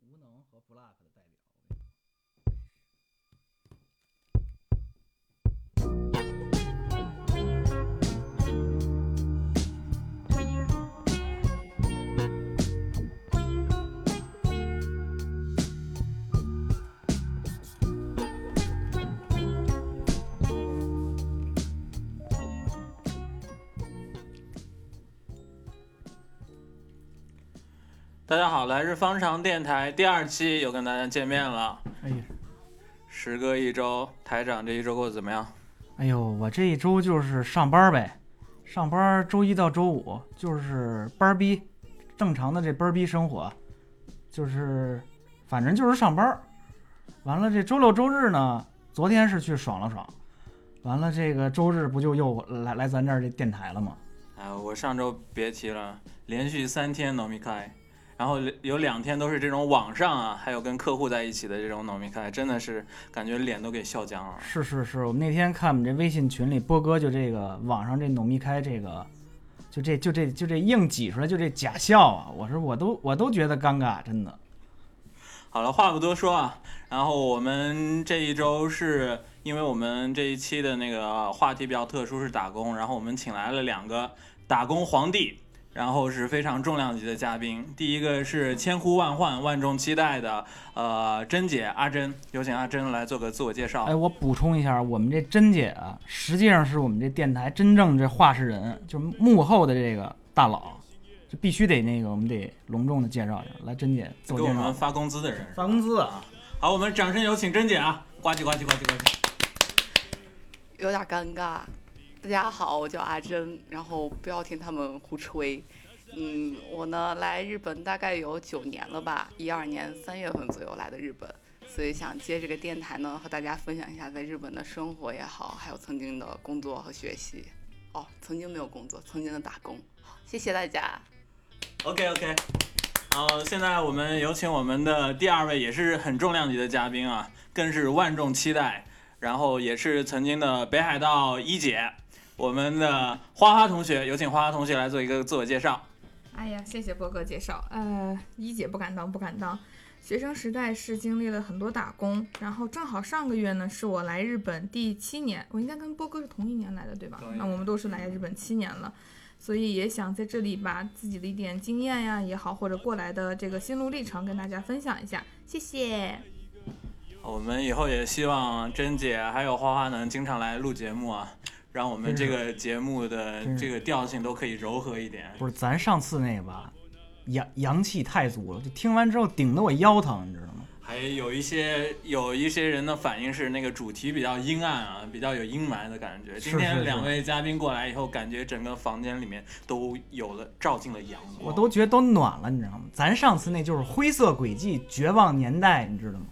无能和 block 的代表。大家好，来日方长电台第二期又跟大家见面了。哎呀，时隔一周，台长这一周过得怎么样？哎呦，我这一周就是上班呗，上班周一到周五就是班儿逼，正常的这班儿逼生活，就是反正就是上班儿。完了这周六周日呢，昨天是去爽了爽，完了这个周日不就又来来咱这儿这电台了吗？啊，我上周别提了，连续三天 n o m i 开，然后有两天都是这种网上啊，还有跟客户在一起的这种 m i 开，真的是感觉脸都给笑僵了。是是是，我们那天看我们这微信群里，波哥就这个网上这努密开这个，就这就这就这硬挤出来就这假笑啊！我说我都我都觉得尴尬，真的。好了，话不多说啊，然后我们这一周是因为我们这一期的那个话题比较特殊，是打工，然后我们请来了两个打工皇帝，然后是非常重量级的嘉宾。第一个是千呼万唤、万众期待的呃珍姐阿珍，有请阿珍来做个自我介绍。哎，我补充一下，我们这珍姐啊，实际上是我们这电台真正这话事人，就是幕后的这个大佬，就必须得那个我们得隆重的介绍一下。来，珍姐自我介绍。给我们发工资的人，发工资啊！好，我们掌声有请珍姐啊！呱唧呱唧呱唧呱唧。有点尴尬。大家好，我叫阿珍，然后不要听他们胡吹。嗯，我呢来日本大概有九年了吧，一二年三月份左右来的日本，所以想借这个电台呢和大家分享一下在日本的生活也好，还有曾经的工作和学习。哦，曾经没有工作，曾经的打工。好，谢谢大家。OK OK，好，现在我们有请我们的第二位也是很重量级的嘉宾啊，更是万众期待，然后也是曾经的北海道一姐，我们的花花同学，有请花花同学来做一个自我介绍。哎呀，谢谢波哥介绍。呃，一姐不敢当，不敢当。学生时代是经历了很多打工，然后正好上个月呢是我来日本第七年，我应该跟波哥是同一年来的，对吧那我们都是来日本七年了，所以也想在这里把自己的一点经验呀也好，或者过来的这个心路历程跟大家分享一下，谢谢。我们以后也希望珍姐还有花花能经常来录节目啊，让我们这个节目的这个调性都可以柔和一点。不是咱上次那个吧，阳阳气太足了，就听完之后顶得我腰疼，你知道吗？还有一些有一些人的反应是那个主题比较阴暗啊，比较有阴霾的感觉。今天两位嘉宾过来以后，感觉整个房间里面都有了照进了阳光。我都觉得都暖了，你知道吗？咱上次那就是灰色轨迹、绝望年代，你知道吗？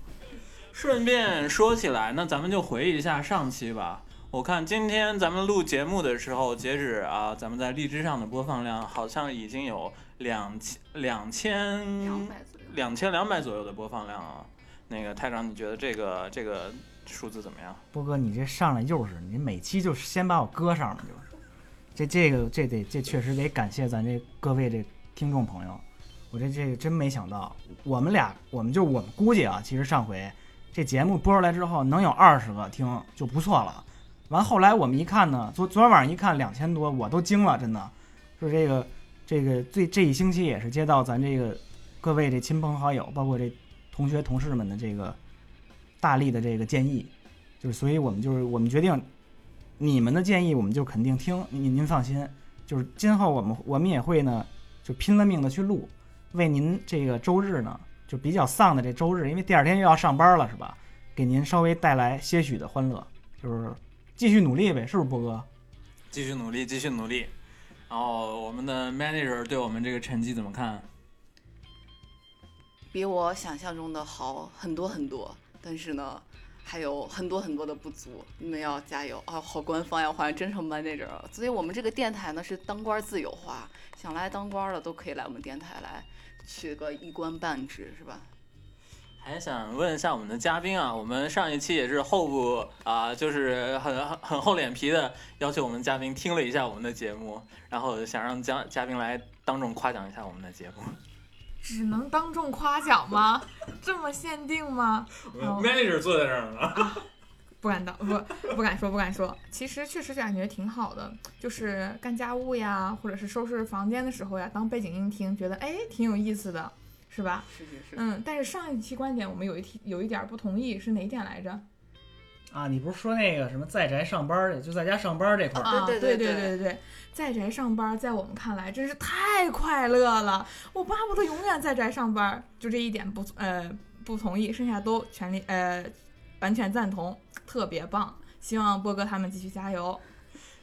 顺便说起来，那咱们就回忆一下上期吧。我看今天咱们录节目的时候，截止啊，咱们在荔枝上的播放量好像已经有两千两千两百左右。两千两百左右的播放量啊。那个台长，你觉得这个这个数字怎么样？波哥，你这上来又是你每期就先把我搁上了，就是这这个这得这确实得感谢咱这各位这听众朋友，我这这个真没想到，我们俩我们就我们估计啊，其实上回这节目播出来之后能有二十个听就不错了。完后来我们一看呢，昨昨天晚上一看两千多，我都惊了，真的，说这个这个最这一星期也是接到咱这个各位这亲朋好友，包括这同学同事们的这个大力的这个建议，就是所以我们就是我们决定，你们的建议我们就肯定听，您您放心，就是今后我们我们也会呢，就拼了命的去录，为您这个周日呢，就比较丧的这周日，因为第二天又要上班了，是吧？给您稍微带来些许的欢乐，就是继续努力呗，是不是波哥？继续努力，继续努力。然后我们的 manager 对我们这个成绩怎么看？比我想象中的好很多很多，但是呢，还有很多很多的不足，你们要加油啊！好官方呀，好像真成 manager 了。所以我们这个电台呢是当官自由化，想来当官的都可以来我们电台来取个一官半职，是吧？还想问一下我们的嘉宾啊，我们上一期也是后部啊、就是很很很厚脸皮的要求我们嘉宾听了一下我们的节目，然后想让嘉嘉宾来当众夸奖一下我们的节目。只能当众夸奖吗？这么限定吗？好 manager 坐在这儿呢。不敢当，不不敢说，不敢说。其实确实感觉挺好的，就是干家务呀，或者是收拾房间的时候呀，当背景音听，觉得哎挺有意思的，是吧？是是是，嗯，但是上一期观点我们有一题有一点儿不同意，是哪一点来着？啊，你不是说那个什么在宅上班儿，就在家上班儿这块儿，啊，对对对对对对，在宅上班，在我们看来真是太快乐了，我巴不得永远在宅上班。就这一点不呃不同意，剩下都全力呃完全赞同，特别棒。希望波哥他们继续加油。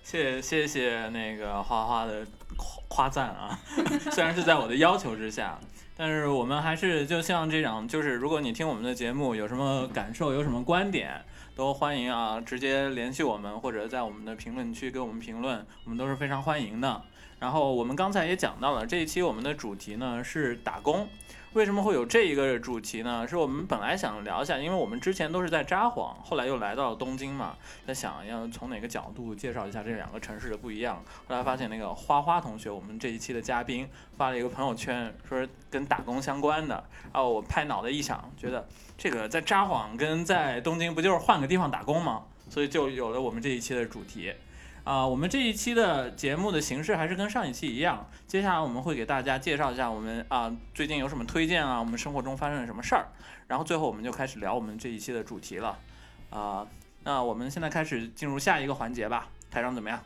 谢谢谢那个花花的夸夸赞啊，虽然是在我的要求之下，但是我们还是就像这样，就是如果你听我们的节目有什么感受，有什么观点，都欢迎啊，直接联系我们，或者在我们的评论区给我们评论，我们都是非常欢迎的。然后我们刚才也讲到了，这一期我们的主题呢是打工。为什么会有这一个主题呢？是我们本来想聊一下，因为我们之前都是在札幌，后来又来到了东京嘛，在想要从哪个角度介绍一下这两个城市的不一样。后来发现那个花花同学，我们这一期的嘉宾发了一个朋友圈，说跟打工相关的。然后我拍脑袋一想，觉得这个在札幌跟在东京不就是换个地方打工吗？所以就有了我们这一期的主题。啊、我们这一期的节目的形式还是跟上一期一样，接下来我们会给大家介绍一下我们啊、最近有什么推荐啊，我们生活中发生了什么事儿，然后最后我们就开始聊我们这一期的主题了。啊、那我们现在开始进入下一个环节吧，台长怎么样？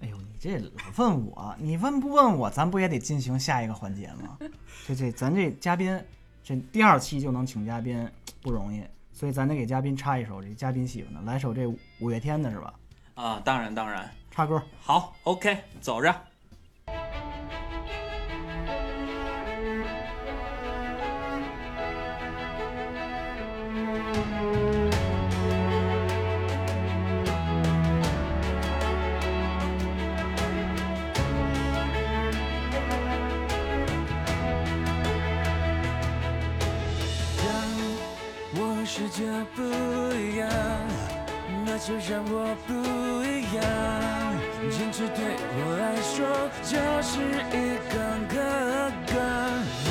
哎呦，你这老问我，你问不问我，咱不也得进行下一个环节吗？这这，咱这嘉宾，这第二期就能请嘉宾不容易，所以咱得给嘉宾插一首这嘉宾喜欢的，来首这五月天的是吧？啊、当然当然，插歌。好，OK，走着。让我世界不就让我不一样。坚持对我来说就是一根杠杠。我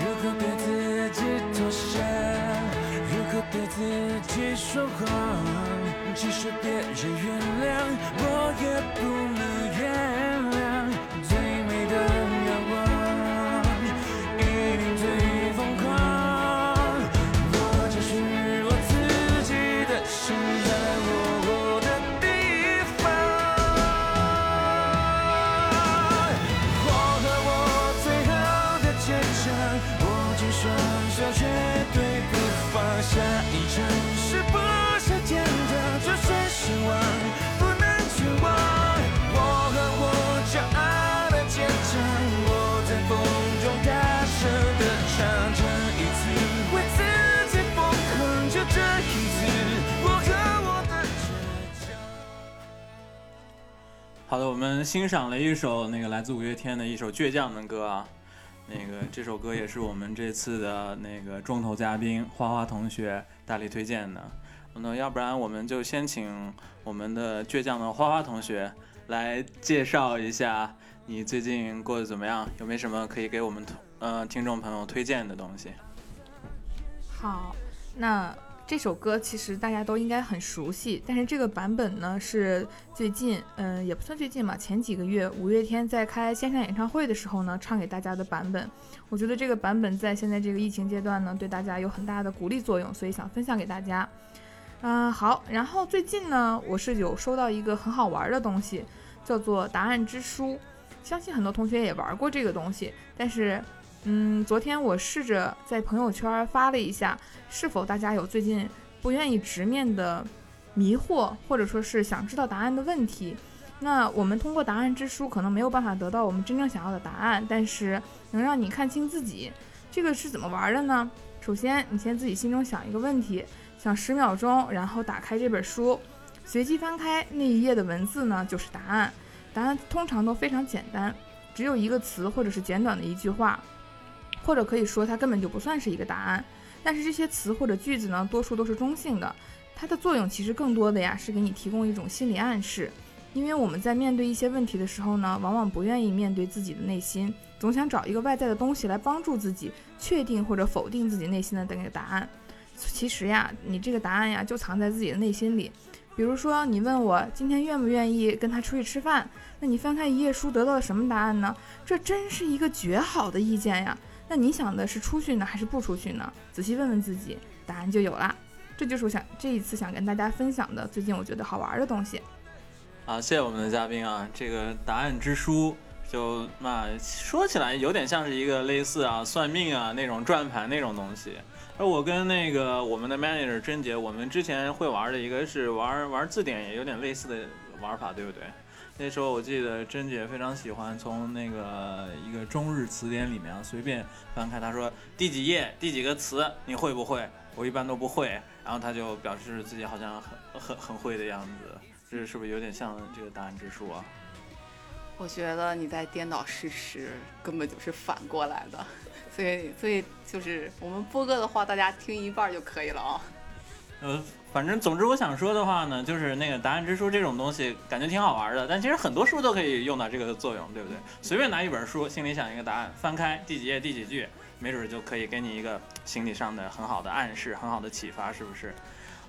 如何对自己妥协？如何对自己说谎？即使别人原谅，我也不能原谅。我们欣赏了一首那个来自五月天的一首倔强的歌啊，那个这首歌也是我们这次的那个重头嘉宾花花同学大力推荐的。那要不然我们就先请我们的倔强的花花同学来介绍一下你最近过得怎么样，有没有什么可以给我们呃听众朋友推荐的东西？好，那这首歌其实大家都应该很熟悉，但是这个版本呢是最近，嗯、也不算最近吧，前几个月五月天在开线上演唱会的时候呢，唱给大家的版本。我觉得这个版本在现在这个疫情阶段呢，对大家有很大的鼓励作用，所以想分享给大家。嗯、好，然后最近呢，我是有收到一个很好玩的东西，叫做答案之书。相信很多同学也玩过这个东西，但是，嗯，昨天我试着在朋友圈发了一下，是否大家有最近不愿意直面的迷惑，或者说是想知道答案的问题？那我们通过答案之书可能没有办法得到我们真正想要的答案，但是能让你看清自己。这个是怎么玩的呢？首先，你先自己心中想一个问题，想十秒钟，然后打开这本书，随机翻开那一页的文字呢，就是答案。答案通常都非常简单，只有一个词或者是简短的一句话，或者可以说它根本就不算是一个答案。但是这些词或者句子呢，多数都是中性的，它的作用其实更多的呀是给你提供一种心理暗示。因为我们在面对一些问题的时候呢，往往不愿意面对自己的内心，总想找一个外在的东西来帮助自己确定或者否定自己内心的那个答案。其实呀，你这个答案呀就藏在自己的内心里。比如说，你问我今天愿不愿意跟他出去吃饭，那你翻开一页书得到了什么答案呢？这真是一个绝好的意见呀！那你想的是出去呢，还是不出去呢？仔细问问自己，答案就有了。这就是我想这一次想跟大家分享的最近我觉得好玩的东西。好，谢谢我们的嘉宾啊，这个答案之书就那说起来有点像是一个类似啊算命啊那种转盘那种东西。而我跟那个我们的 manager 甄杰，我们之前会玩的一个是玩玩字典，也有点类似的玩法，对不对？那时候我记得甄姐非常喜欢从那个一个中日词典里面啊随便翻开，她说第几页第几个词你会不会？我一般都不会，然后她就表示自己好像很很很会的样子，这是不是有点像这个答案之书啊？我觉得你在颠倒事实，根本就是反过来的。所以，所以就是我们播歌的话，大家听一半就可以了啊。呃，反正总之我想说的话呢，就是那个答案之书这种东西，感觉挺好玩的。但其实很多书都可以用到这个作用，对不对？随便拿一本书，心里想一个答案，翻开第几页第几句，没准就可以给你一个心理上的很好的暗示，很好的启发，是不是？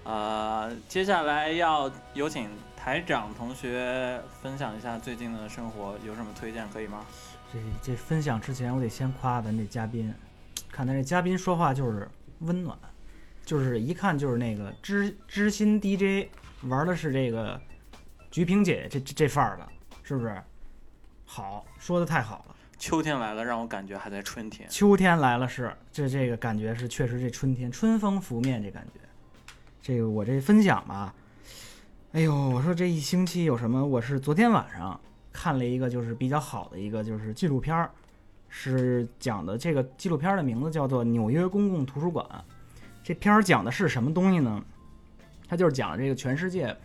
呃，接下来要有请台长同学分享一下最近的生活，有什么推荐可以吗？这这分享之前，我得先夸咱这嘉宾，看咱这嘉宾说话就是温暖，就是一看就是那个知知心 DJ 玩的是这个菊萍姐这这这范儿的，是不是？好，说的太好了。秋天来了，让我感觉还在春天。秋天来了是这这个感觉是确实这春天春风拂面这感觉。这个我这分享吧，哎呦，我说这一星期有什么？我是昨天晚上。看了一个就是比较好的一个就是纪录片儿，是讲的这个纪录片的名字叫做《纽约公共图书馆》。这片儿讲的是什么东西呢？它就是讲这个全世界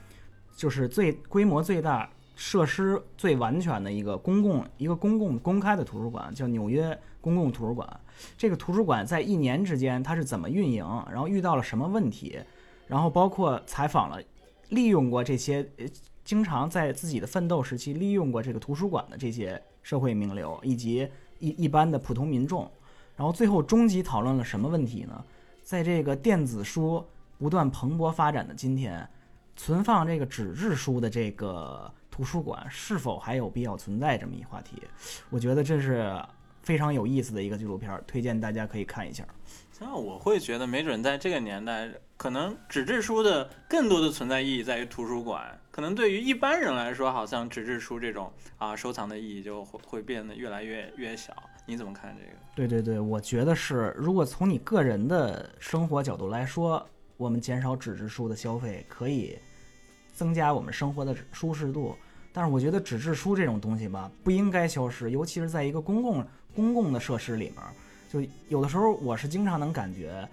就是最规模最大、设施最完全的一个公共一个公共公开的图书馆，叫纽约公共图书馆。这个图书馆在一年之间它是怎么运营，然后遇到了什么问题，然后包括采访了利用过这些。经常在自己的奋斗时期利用过这个图书馆的这些社会名流以及一一般的普通民众，然后最后终极讨论了什么问题呢？在这个电子书不断蓬勃发展的今天，存放这个纸质书的这个图书馆是否还有必要存在这么一话题？我觉得这是非常有意思的一个纪录片，推荐大家可以看一下。那我会觉得，没准在这个年代，可能纸质书的更多的存在意义在于图书馆。可能对于一般人来说，好像纸质书这种啊收藏的意义就会会变得越来越越小。你怎么看这个？对对对，我觉得是，如果从你个人的生活角度来说，我们减少纸质书的消费，可以增加我们生活的舒适度。但是我觉得纸质书这种东西吧，不应该消失，尤其是在一个公共公共的设施里面。就有的时候，我是经常能感觉，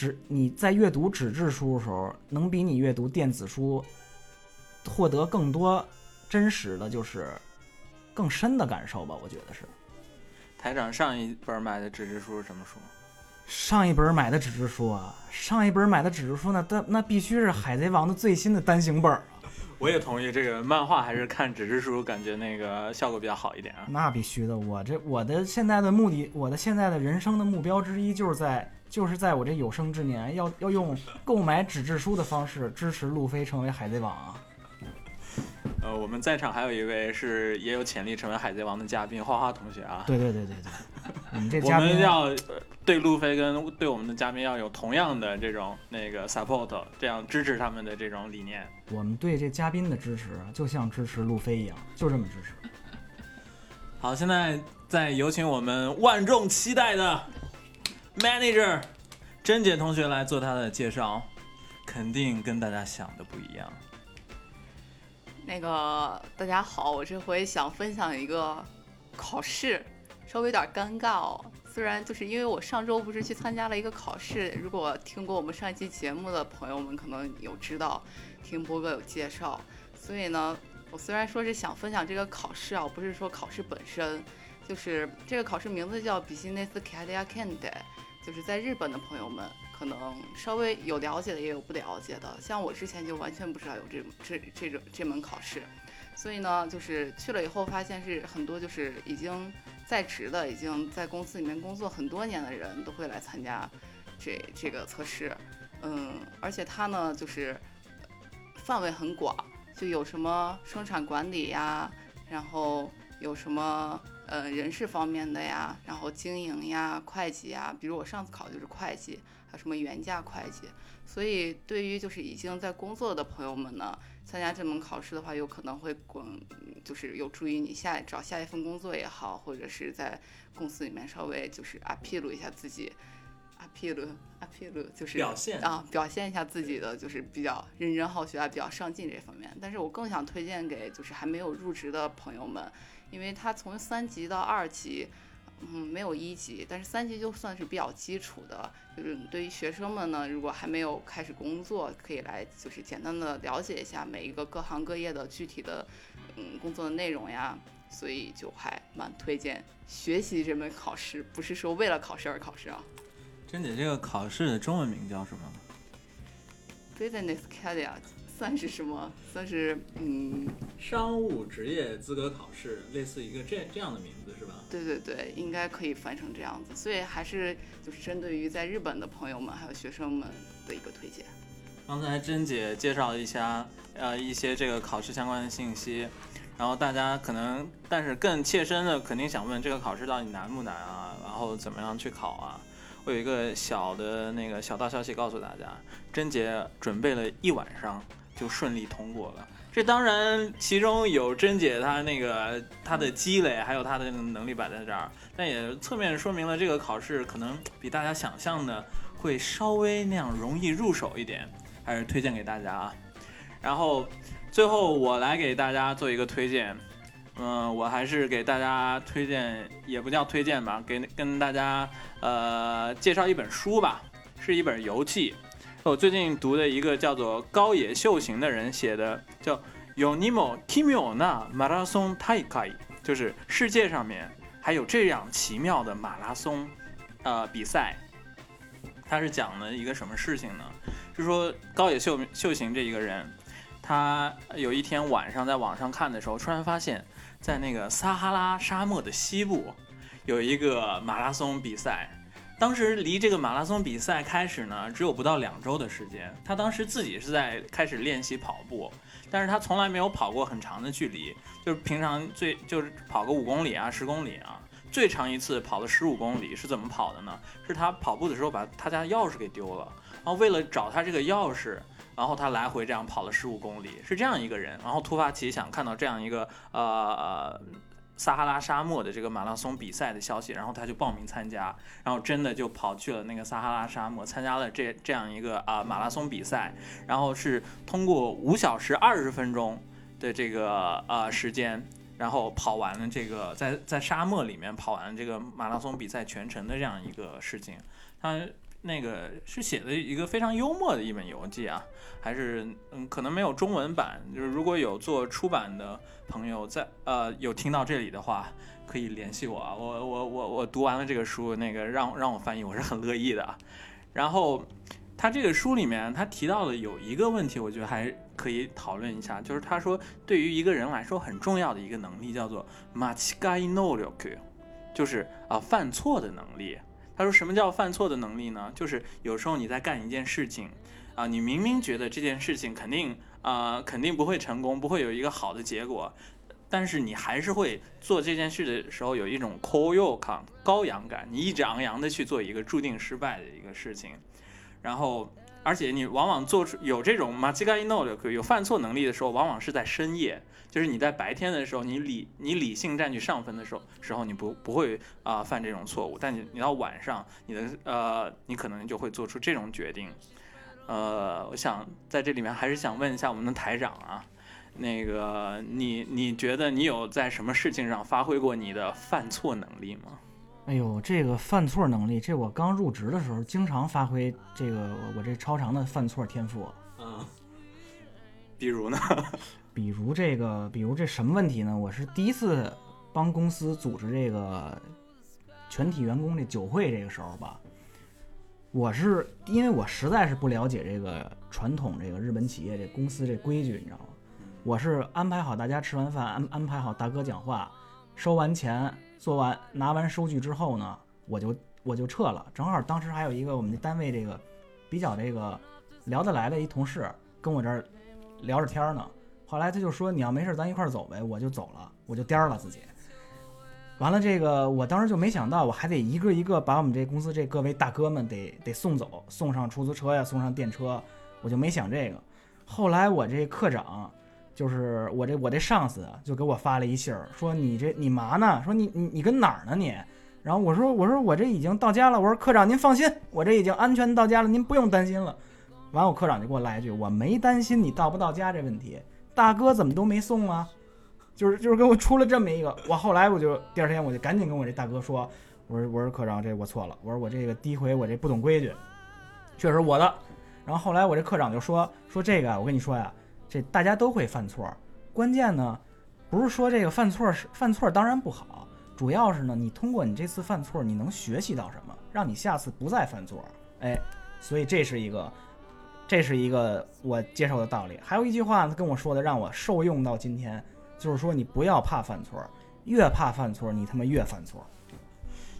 纸你在阅读纸质书的时候，能比你阅读电子书。获得更多真实的就是更深的感受吧，我觉得是。台长上一本买的纸质书是什么书？上一本买的纸质书啊，上一本买的纸质书那那那必须是《海贼王》的最新的单行本啊。我也同意，这个漫画还是看纸质书，感觉那个效果比较好一点啊。那必须的，我这我的现在的目的，我的现在的人生的目标之一，就是在就是在我这有生之年，要要用购买纸质书的方式支持路飞成为海贼王啊。呃，我们在场还有一位是也有潜力成为海贼王的嘉宾，花花同学啊。对对对对对，我们 这我们要对路飞跟对我们的嘉宾要有同样的这种那个 support，这样支持他们的这种理念。我们对这嘉宾的支持就像支持路飞一样，就这么支持。好，现在再有请我们万众期待的 manager 甄姐同学来做她的介绍，肯定跟大家想的不一样。那个大家好，我这回想分享一个考试，稍微有点尴尬哦。虽然就是因为我上周不是去参加了一个考试，如果听过我们上一期节目的朋友们可能有知道，听波哥有介绍。所以呢，我虽然说是想分享这个考试啊，不是说考试本身，就是这个考试名字叫 Business Career Candidate，就是在日本的朋友们。可能稍微有了解的，也有不了解的。像我之前就完全不知道有这这这种这门考试，所以呢，就是去了以后发现是很多就是已经在职的，已经在公司里面工作很多年的人都会来参加这这个测试。嗯，而且它呢就是范围很广，就有什么生产管理呀，然后有什么呃人事方面的呀，然后经营呀、会计呀，比如我上次考的就是会计，还有什么原价会计。所以对于就是已经在工作的朋友们呢，参加这门考试的话，有可能会滚，就是有助于你下找下一份工作也好，或者是在公司里面稍微就是啊披露一下自己。Appeal appeal 就是表现啊，表现一下自己的就是比较认真好学啊，比较上进这方面。但是我更想推荐给就是还没有入职的朋友们，因为他从三级到二级，嗯，没有一级，但是三级就算是比较基础的。就是对于学生们呢，如果还没有开始工作，可以来就是简单的了解一下每一个各行各业的具体的嗯工作的内容呀。所以就还蛮推荐学习这门考试，不是说为了考试而考试啊。珍姐，这个考试的中文名叫什么？Business Career 算是什么？算是嗯，商务职业资格考试，类似一个这这样的名字是吧？对对对，应该可以翻成这样子。所以还是就是针对于在日本的朋友们还有学生们的一个推荐。刚才珍姐介绍了一下，呃，一些这个考试相关的信息，然后大家可能，但是更切身的肯定想问，这个考试到底难不难啊？然后怎么样去考啊？有一个小的那个小道消息告诉大家，珍姐准备了一晚上就顺利通过了。这当然其中有珍姐她那个她的积累，还有她的能力摆在这儿，但也侧面说明了这个考试可能比大家想象的会稍微那样容易入手一点。还是推荐给大家啊。然后最后我来给大家做一个推荐，嗯，我还是给大家推荐，也不叫推荐吧，给跟大家呃介绍一本书吧，是一本游记。我最近读的一个叫做高野秀行的人写的，叫《Yonimo Kimyo na Marathon Taikai》，就是世界上面还有这样奇妙的马拉松呃比赛。它是讲了一个什么事情呢？就说高野秀秀行这一个人，他有一天晚上在网上看的时候，突然发现，在那个撒哈拉沙漠的西部，有一个马拉松比赛。当时离这个马拉松比赛开始呢，只有不到两周的时间。他当时自己是在开始练习跑步，但是他从来没有跑过很长的距离，就是平常最就是跑个五公里啊、十公里啊。最长一次跑了十五公里，是怎么跑的呢？是他跑步的时候把他家钥匙给丢了。然后为了找他这个钥匙，然后他来回这样跑了十五公里，是这样一个人。然后突发奇想，看到这样一个呃撒哈拉沙漠的这个马拉松比赛的消息，然后他就报名参加，然后真的就跑去了那个撒哈拉沙漠，参加了这这样一个啊、马拉松比赛。然后是通过五小时二十分钟的这个呃时间，然后跑完了这个在在沙漠里面跑完这个马拉松比赛全程的这样一个事情。他那个是写的一个非常幽默的一本游记啊，还是嗯可能没有中文版，就是如果有做出版的朋友在呃有听到这里的话，可以联系我啊，我我我我读完了这个书，那个让让我翻译，我是很乐意的啊。然后他这个书里面他提到的有一个问题，我觉得还可以讨论一下，就是他说对于一个人来说很重要的一个能力叫做 machigai no r y o k 就是啊犯错的能力。他说：“什么叫犯错的能力呢？就是有时候你在干一件事情，啊，你明明觉得这件事情肯定啊、肯定不会成功，不会有一个好的结果，但是你还是会做这件事的时候有一种 koyo 感、高扬感，你一直昂扬的去做一个注定失败的一个事情，然后而且你往往做出有这种 machigai no 的有犯错能力的时候，往往是在深夜。”就是你在白天的时候，你理你理性占据上风的时候，时候你不不会啊、犯这种错误，但你你到晚上，你的呃你可能就会做出这种决定。呃，我想在这里面还是想问一下我们的台长啊，那个你你觉得你有在什么事情上发挥过你的犯错能力吗？哎呦，这个犯错能力，这我刚入职的时候经常发挥这个我这超长的犯错天赋。嗯，比如呢？比如这个，比如这什么问题呢？我是第一次帮公司组织这个全体员工这酒会，这个时候吧，我是因为我实在是不了解这个传统这个日本企业这公司这规矩，你知道吗？我是安排好大家吃完饭，安安排好大哥讲话，收完钱，做完拿完收据之后呢，我就我就撤了。正好当时还有一个我们单位这个比较这个聊得来的一同事跟我这儿聊着天儿呢。后来他就说你要没事咱一块儿走呗，我就走了，我就颠儿了自己。完了，这个我当时就没想到，我还得一个一个把我们这公司这各位大哥们得得送走，送上出租车呀，送上电车，我就没想这个。后来我这科长，就是我这我这上司啊就给我发了一信儿，说你这你嘛呢？说你你你跟哪儿呢你？然后我说我说我这已经到家了。我说科长您放心，我这已经安全到家了，您不用担心了。完，我科长就给我来一句，我没担心你到不到家这问题，大哥怎么都没送啊？就是就是给我出了这么一个，我后来我就第二天我就赶紧跟我这大哥说，我说我说科长这我错了，我说我这个第一回我这不懂规矩，确实我的。然后后来我这科长就说说这个我跟你说呀，这大家都会犯错，关键呢不是说这个犯错是犯错当然不好，主要是呢你通过你这次犯错你能学习到什么，让你下次不再犯错。哎，所以这是一个这是一个我接受的道理。还有一句话他跟我说的让我受用到今天。就是说，你不要怕犯错，越怕犯错，你他妈越犯错。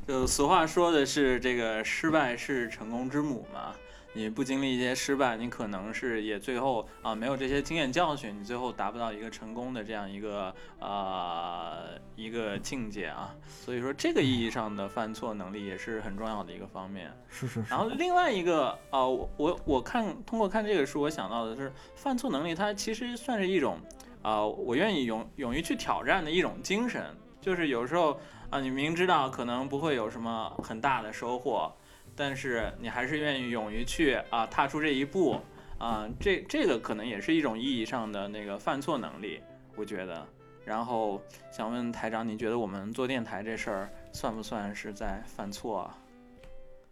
就俗话说的是，这个失败是成功之母嘛。你不经历一些失败，你可能是也最后啊没有这些经验教训，你最后达不到一个成功的这样一个呃一个境界啊。所以说，这个意义上的犯错能力也是很重要的一个方面。是是是。然后另外一个啊，我我我看通过看这个书，我想到的是犯错能力，它其实算是一种。啊，我愿意勇勇于去挑战的一种精神，就是有时候啊，你明知道可能不会有什么很大的收获，但是你还是愿意勇于去啊踏出这一步啊，这这个可能也是一种意义上的那个犯错能力，我觉得。然后想问台长，你觉得我们做电台这事儿算不算是在犯错啊？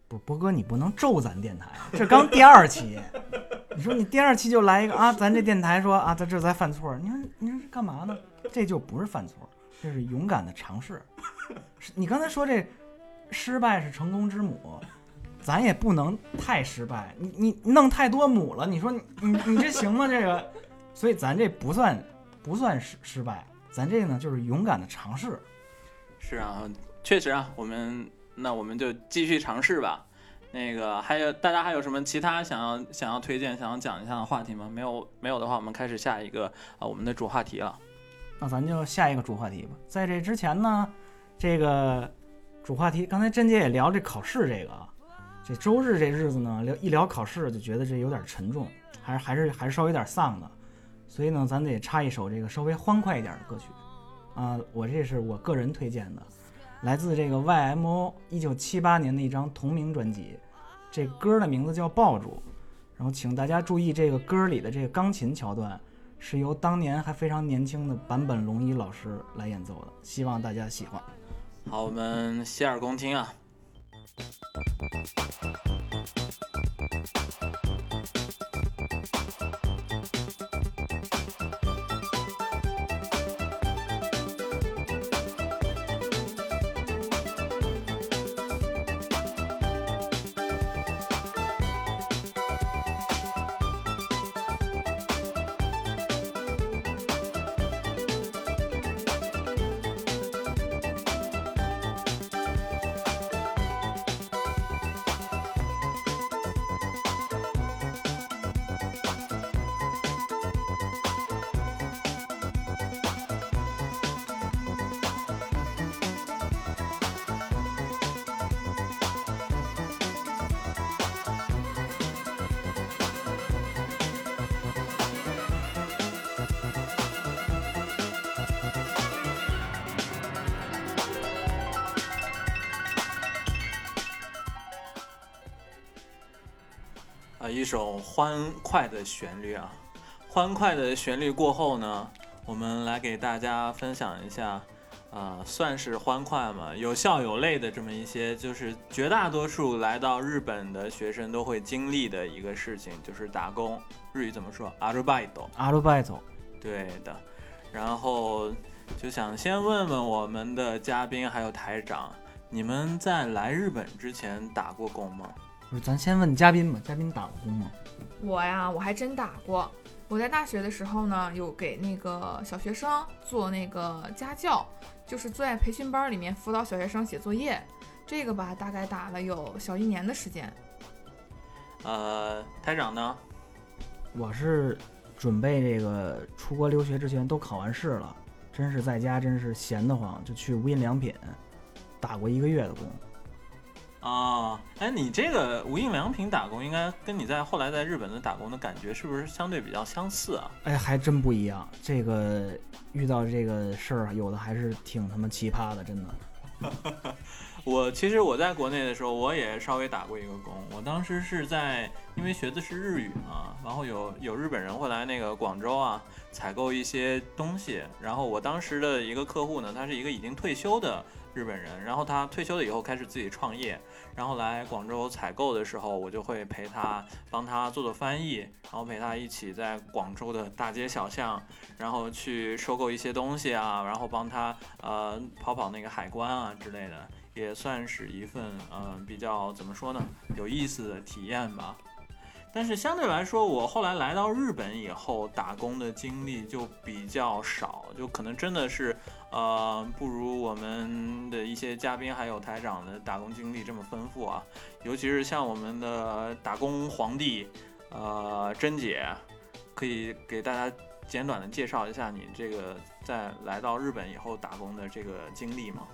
不，波哥，你不能咒咱电台，这刚第二期。你说你第二期就来一个啊，咱这电台说啊，他这在犯错，你说你说干嘛呢？这就不是犯错，这是勇敢的尝试。你刚才说这失败是成功之母，咱也不能太失败，你你弄太多母了，你说你你你这行吗？这个，所以咱这不算不算失失败，咱这个呢就是勇敢的尝试。是啊，确实啊，我们。那我们就继续尝试吧。那个还有大家还有什么其他想要想要推荐、想要讲一下的话题吗？没有没有的话，我们开始下一个啊我们的主话题了。那咱就下一个主话题吧。在这之前呢，这个主话题刚才甄姐也聊这考试这个，这周日这日子呢聊一聊考试就觉得这有点沉重，还是还是还是稍微有点丧的。所以呢，咱得插一首这个稍微欢快一点的歌曲啊。我这是我个人推荐的。来自这个 YMO 一九七八年的一张同名专辑，这歌的名字叫《抱住》，然后请大家注意这个歌里的这个钢琴桥段，是由当年还非常年轻的坂本龙一老师来演奏的，希望大家喜欢。好，我们洗耳恭听啊。Thank you. 欢快的旋律啊，欢快的旋律过后呢，我们来给大家分享一下，啊，算是欢快嘛，有笑有泪的这么一些，就是绝大多数来到日本的学生都会经历的一个事情，就是打工。日语怎么说？アルバイト。アルバイト。对的。然后就想先问问我们的嘉宾还有台长，你们在来日本之前打过工吗？ 不是，咱先问嘉宾吧，嘉宾打过工吗？我呀，我还真打过。我在大学的时候呢，有给那个小学生做那个家教，就是坐在培训班里面辅导小学生写作业。这个吧，大概打了有小一年的时间。呃，台长呢？我是准备这个出国留学之前都考完试了，真是在家真是闲得慌，就去无印良品打过一个月的工。啊，哎，你这个无印良品打工，应该跟你在后来在日本的打工的感觉是不是相对比较相似啊？哎，还真不一样。这个遇到这个事儿，有的还是挺他妈奇葩的，真的。我其实我在国内的时候，我也稍微打过一个工。我当时是在，因为学的是日语嘛，然后有有日本人会来那个广州啊采购一些东西。然后我当时的一个客户呢，他是一个已经退休的日本人，然后他退休了以后开始自己创业，然后来广州采购的时候，我就会陪他帮他做做翻译，然后陪他一起在广州的大街小巷，然后去收购一些东西啊，然后帮他呃跑跑那个海关啊之类的。也算是一份嗯比较怎么说呢有意思的体验吧。但是相对来说，我后来来到日本以后，打工的经历就比较少，就可能真的是呃不如我们的一些嘉宾还有台长的打工经历这么丰富啊。尤其是像我们的打工皇帝呃珍姐，可以给大家简短的介绍一下你这个在来到日本以后打工的这个经历吗？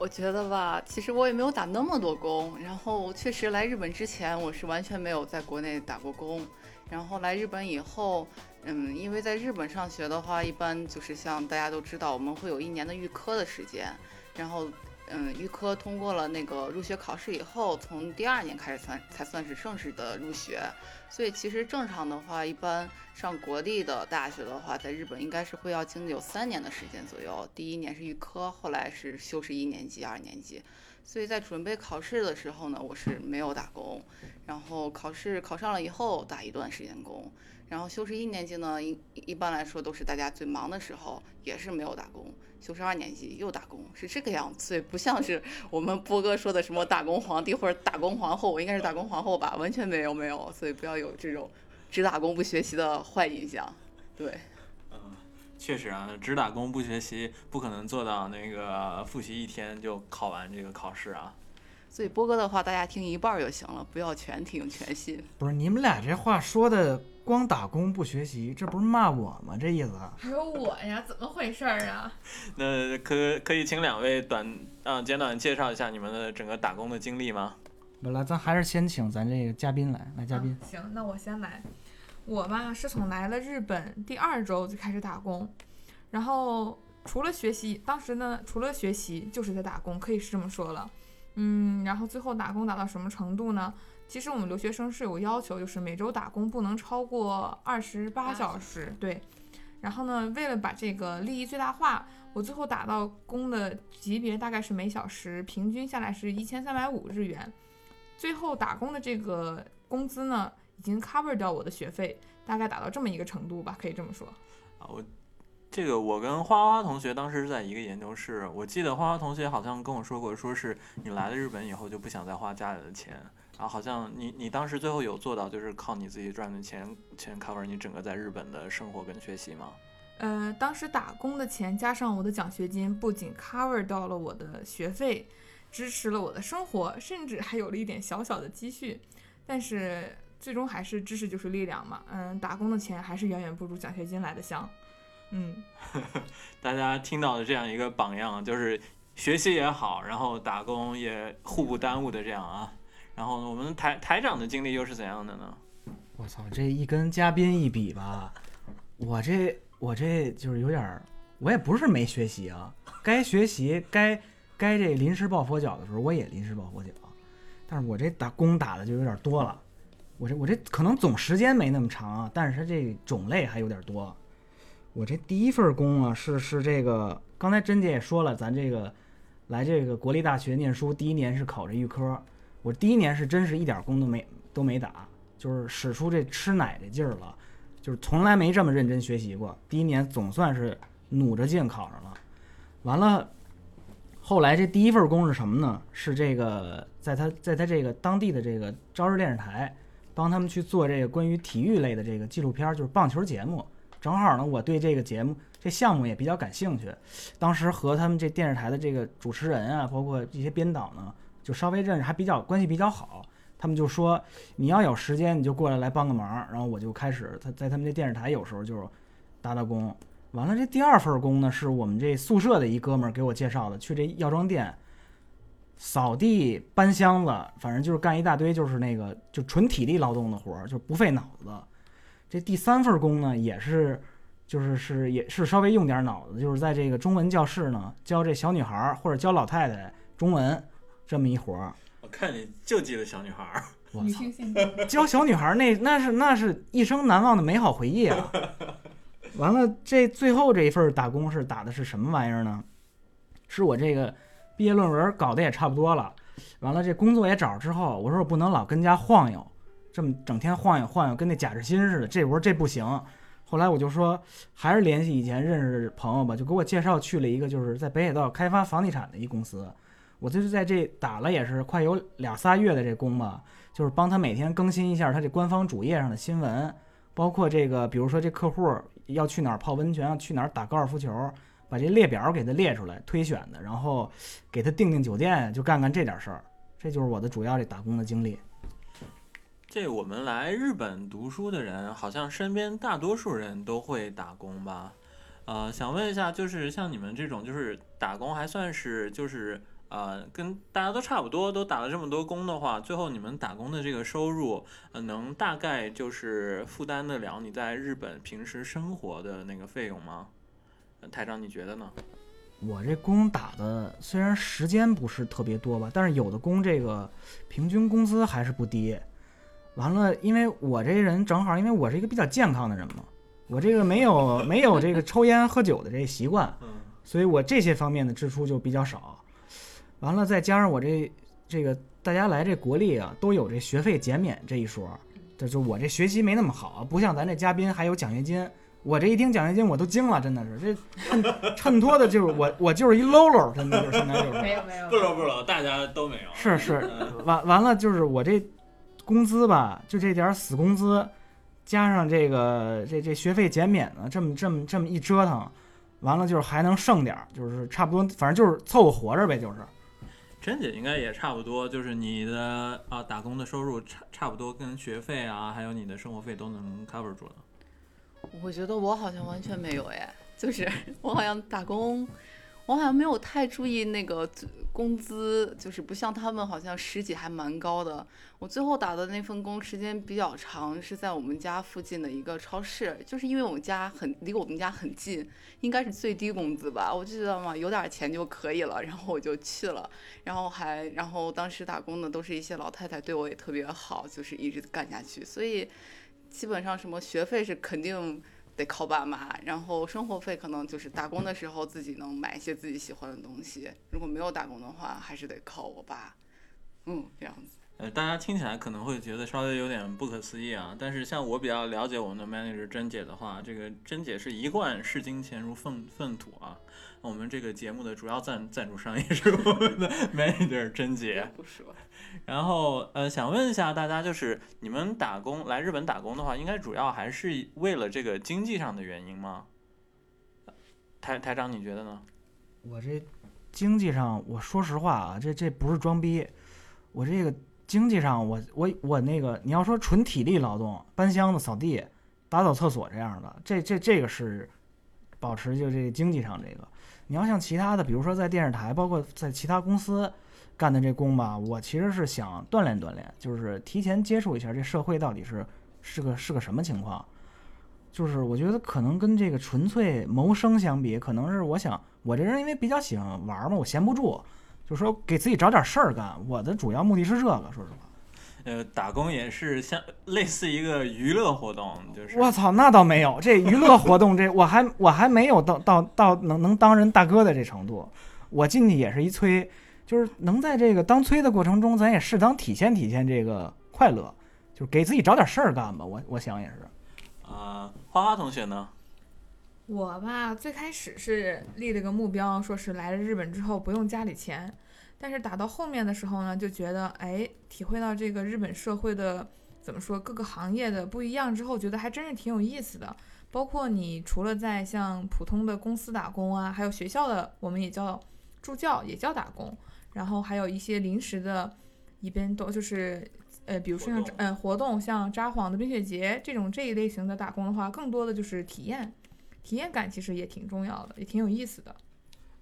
我觉得吧，其实我也没有打那么多工。然后确实来日本之前，我是完全没有在国内打过工。然后来日本以后，嗯，因为在日本上学的话，一般就是像大家都知道，我们会有一年的预科的时间。然后，嗯，预科通过了那个入学考试以后，从第二年开始算才算是正式的入学。所以其实正常的话，一般上国立的大学的话，在日本应该是会要经历有三年的时间左右。第一年是预科，后来是修士一年级、二年级。所以在准备考试的时候呢，我是没有打工。然后考试考上了以后，打一段时间工。然后修士一年级呢，一一般来说都是大家最忙的时候，也是没有打工。修士二年级又打工，是这个样子，所以不像是我们波哥说的什么打工皇帝或者打工皇后，我应该是打工皇后吧？完全没有没有，所以不要有这种只打工不学习的坏印象。对，嗯，确实啊，只打工不学习，不可能做到那个复习一天就考完这个考试啊。所以波哥的话，大家听一半就行了，不要全听全信。不是你们俩这话说的，光打工不学习，这不是骂我吗？这意思？还有我呀，怎么回事儿啊？那可可以请两位短啊简短介绍一下你们的整个打工的经历吗？本来咱还是先请咱这个嘉宾来，来嘉宾。啊行，那我先来。我吧是从来了日本第二周就开始打工，然后除了学习，当时呢除了学习就是在打工，可以是这么说了。嗯，然后最后打工打到什么程度呢？其实我们留学生是有要求，就是每周打工不能超过二十八小时。对。然后呢，为了把这个利益最大化，我最后打到工的级别大概是每小时平均下来是一千三百五日元。最后打工的这个工资呢，已经 cover 掉我的学费，大概打到这么一个程度吧，可以这么说。啊，我这个我跟花花同学当时是在一个研究室，我记得花花同学好像跟我说过，说是你来了日本以后就不想再花家里的钱，然后好像你你当时最后有做到，就是靠你自己赚的钱钱 cover 你整个在日本的生活跟学习吗？呃，当时打工的钱加上我的奖学金，不仅 cover 到了我的学费，支持了我的生活，甚至还有了一点小小的积蓄。但是最终还是知识就是力量嘛，嗯，打工的钱还是远远不如奖学金来的香。嗯，大家听到的这样一个榜样，就是学习也好，然后打工也互不耽误的这样啊。然后我们台台长的经历又是怎样的呢？我操，这一跟嘉宾一比吧，我这我这就是有点儿，我也不是没学习啊，该学习该该这临时抱佛脚的时候，我也临时抱佛脚，但是我这打工打的就有点多了，我这我这可能总时间没那么长啊，但是它这种类还有点多。我这第一份工啊，是是这个，刚才甄姐也说了，咱这个来这个国立大学念书，第一年是考这预科，我第一年是真是一点工都没都没打，就是使出这吃奶的劲儿了，就是从来没这么认真学习过。第一年总算是努着劲考上了，完了，后来这第一份工是什么呢？是这个在他在他这个当地的这个朝日电视台，帮他们去做这个关于体育类的这个纪录片，就是棒球节目。正好呢，我对这个节目这项目也比较感兴趣。当时和他们这电视台的这个主持人啊，包括一些编导呢，就稍微认识，还比较关系比较好。他们就说你要有时间你就过来来帮个忙，然后我就开始他在他们这电视台有时候就是打打工。完了，这第二份工呢，是我们这宿舍的一哥们儿给我介绍的，去这药妆店扫地、搬箱子，反正就是干一大堆，就是那个就纯体力劳动的活儿，就不费脑子。这第三份工呢，也是就是是也是稍微用点脑子，就是在这个中文教室呢教这小女孩儿或者教老太太中文这么一活儿。我看你就记得小女孩儿，我操，教小女孩儿那那是那是一生难忘的美好回忆啊！完了，这最后这一份打工是打的是什么玩意儿呢？是我这个毕业论文搞得也差不多了，完了这工作也找着之后，我说我不能老跟家晃悠，这么整天晃悠晃悠，跟那假志新似的，这我说这不行。后来我就说，还是联系以前认识的朋友吧，就给我介绍去了一个就是在北海道开发房地产的一公司。我就是在这打了也是快有俩仨月的这工吧，就是帮他每天更新一下他这官方主页上的新闻，包括这个，比如说这客户要去哪儿泡温泉，要去哪儿打高尔夫球，把这列表给他列出来，推选的，然后给他订订酒店，就干干这点事儿。这就是我的主要这打工的经历。这我们来日本读书的人，好像身边大多数人都会打工吧？呃，想问一下，就是像你们这种，就是打工还算是就是呃，跟大家都差不多，都打了这么多工的话，最后你们打工的这个收入，呃，能大概就是负担得了你在日本平时生活的那个费用吗？台长，你觉得呢？我这工打的虽然时间不是特别多吧，但是有的工这个平均工资还是不低。完了，因为我这人正好，因为我是一个比较健康的人嘛，我这个没有没有这个抽烟喝酒的这习惯，嗯，所以我这些方面的支出就比较少。完了，再加上我这这个大家来这国立啊，都有这学费减免这一说，这就我这学习没那么好，不像咱这嘉宾还有奖学金。我这一听奖学金我都惊了，真的是这衬衬托的就是我我就是一 low low，真的就是现在就是没有没有，不了不了，大家都没有。是是嗯完完了就是我这工资吧，就这点儿死工资，加上这个这这学费减免呢，这么这么这么一折腾，完了就是还能剩点儿，就是差不多，反正就是凑合活着呗，就是。珍姐应该也差不多，就是你的啊打工的收入差差不多跟学费啊，还有你的生活费都能 cover 住了。我觉得我好像完全没有哎，就是 我好像打工，我好像没有太注意那个工资，就是不像他们好像十几还蛮高的。我最后打的那份工时间比较长，是在我们家附近的一个超市，就是因为我们家很离我们家很近，应该是最低工资吧，我就觉得嘛有点钱就可以了，然后我就去了，然后还然后当时打工的都是一些老太太，对我也特别好，就是一直干下去，所以。基本上什么学费是肯定得靠爸妈，然后生活费可能就是打工的时候自己能买一些自己喜欢的东西，如果没有打工的话，还是得靠我爸。嗯，这样子。呃，大家听起来可能会觉得稍微有点不可思议啊，但是像我比较了解我们的 manager 甄姐的话，这个甄姐是一贯视金钱如粪粪土啊。我们这个节目的主要赞赞助商也是我们的 manager 甄姐。不说。然后呃，想问一下大家，就是你们打工来日本打工的话，应该主要还是为了这个经济上的原因吗？台台长，你觉得呢？我这经济上，我说实话啊，这这不是装逼，我这个经济上，我我我那个，你要说纯体力劳动，搬箱子、扫地、打扫厕所这样的，这这这个是保持就这个经济上这个。你要像其他的，比如说在电视台，包括在其他公司干的这工吧，我其实是想锻炼锻炼，就是提前接触一下这社会到底是是个是个什么情况。就是我觉得可能跟这个纯粹谋生相比，可能是我想我这人因为比较喜欢玩嘛，我闲不住，就说给自己找点事儿干。我的主要目的是这个，说实话。呃，打工也是像类似一个娱乐活动，就是我操，那倒没有，这娱乐活动这我还我还没有到到到能能当人大哥的这程度。我进去也是一催，就是能在这个当催的过程中，咱也适当体现体现这个快乐，就是给自己找点事儿干吧。我我想也是。啊、花花同学呢？我吧，最开始是立了个目标，说是来了日本之后不用家里钱，但是打到后面的时候呢，就觉得哎，体会到这个日本社会的怎么说各个行业的不一样之后，觉得还真是挺有意思的。包括你除了在像普通的公司打工啊，还有学校的，我们也叫助教，也叫打工，然后还有一些临时的，一边都就是。呃，比如说像呃活动，像札幌的冰雪节这种这一类型的打工的话，更多的就是体验，体验感其实也挺重要的，也挺有意思的。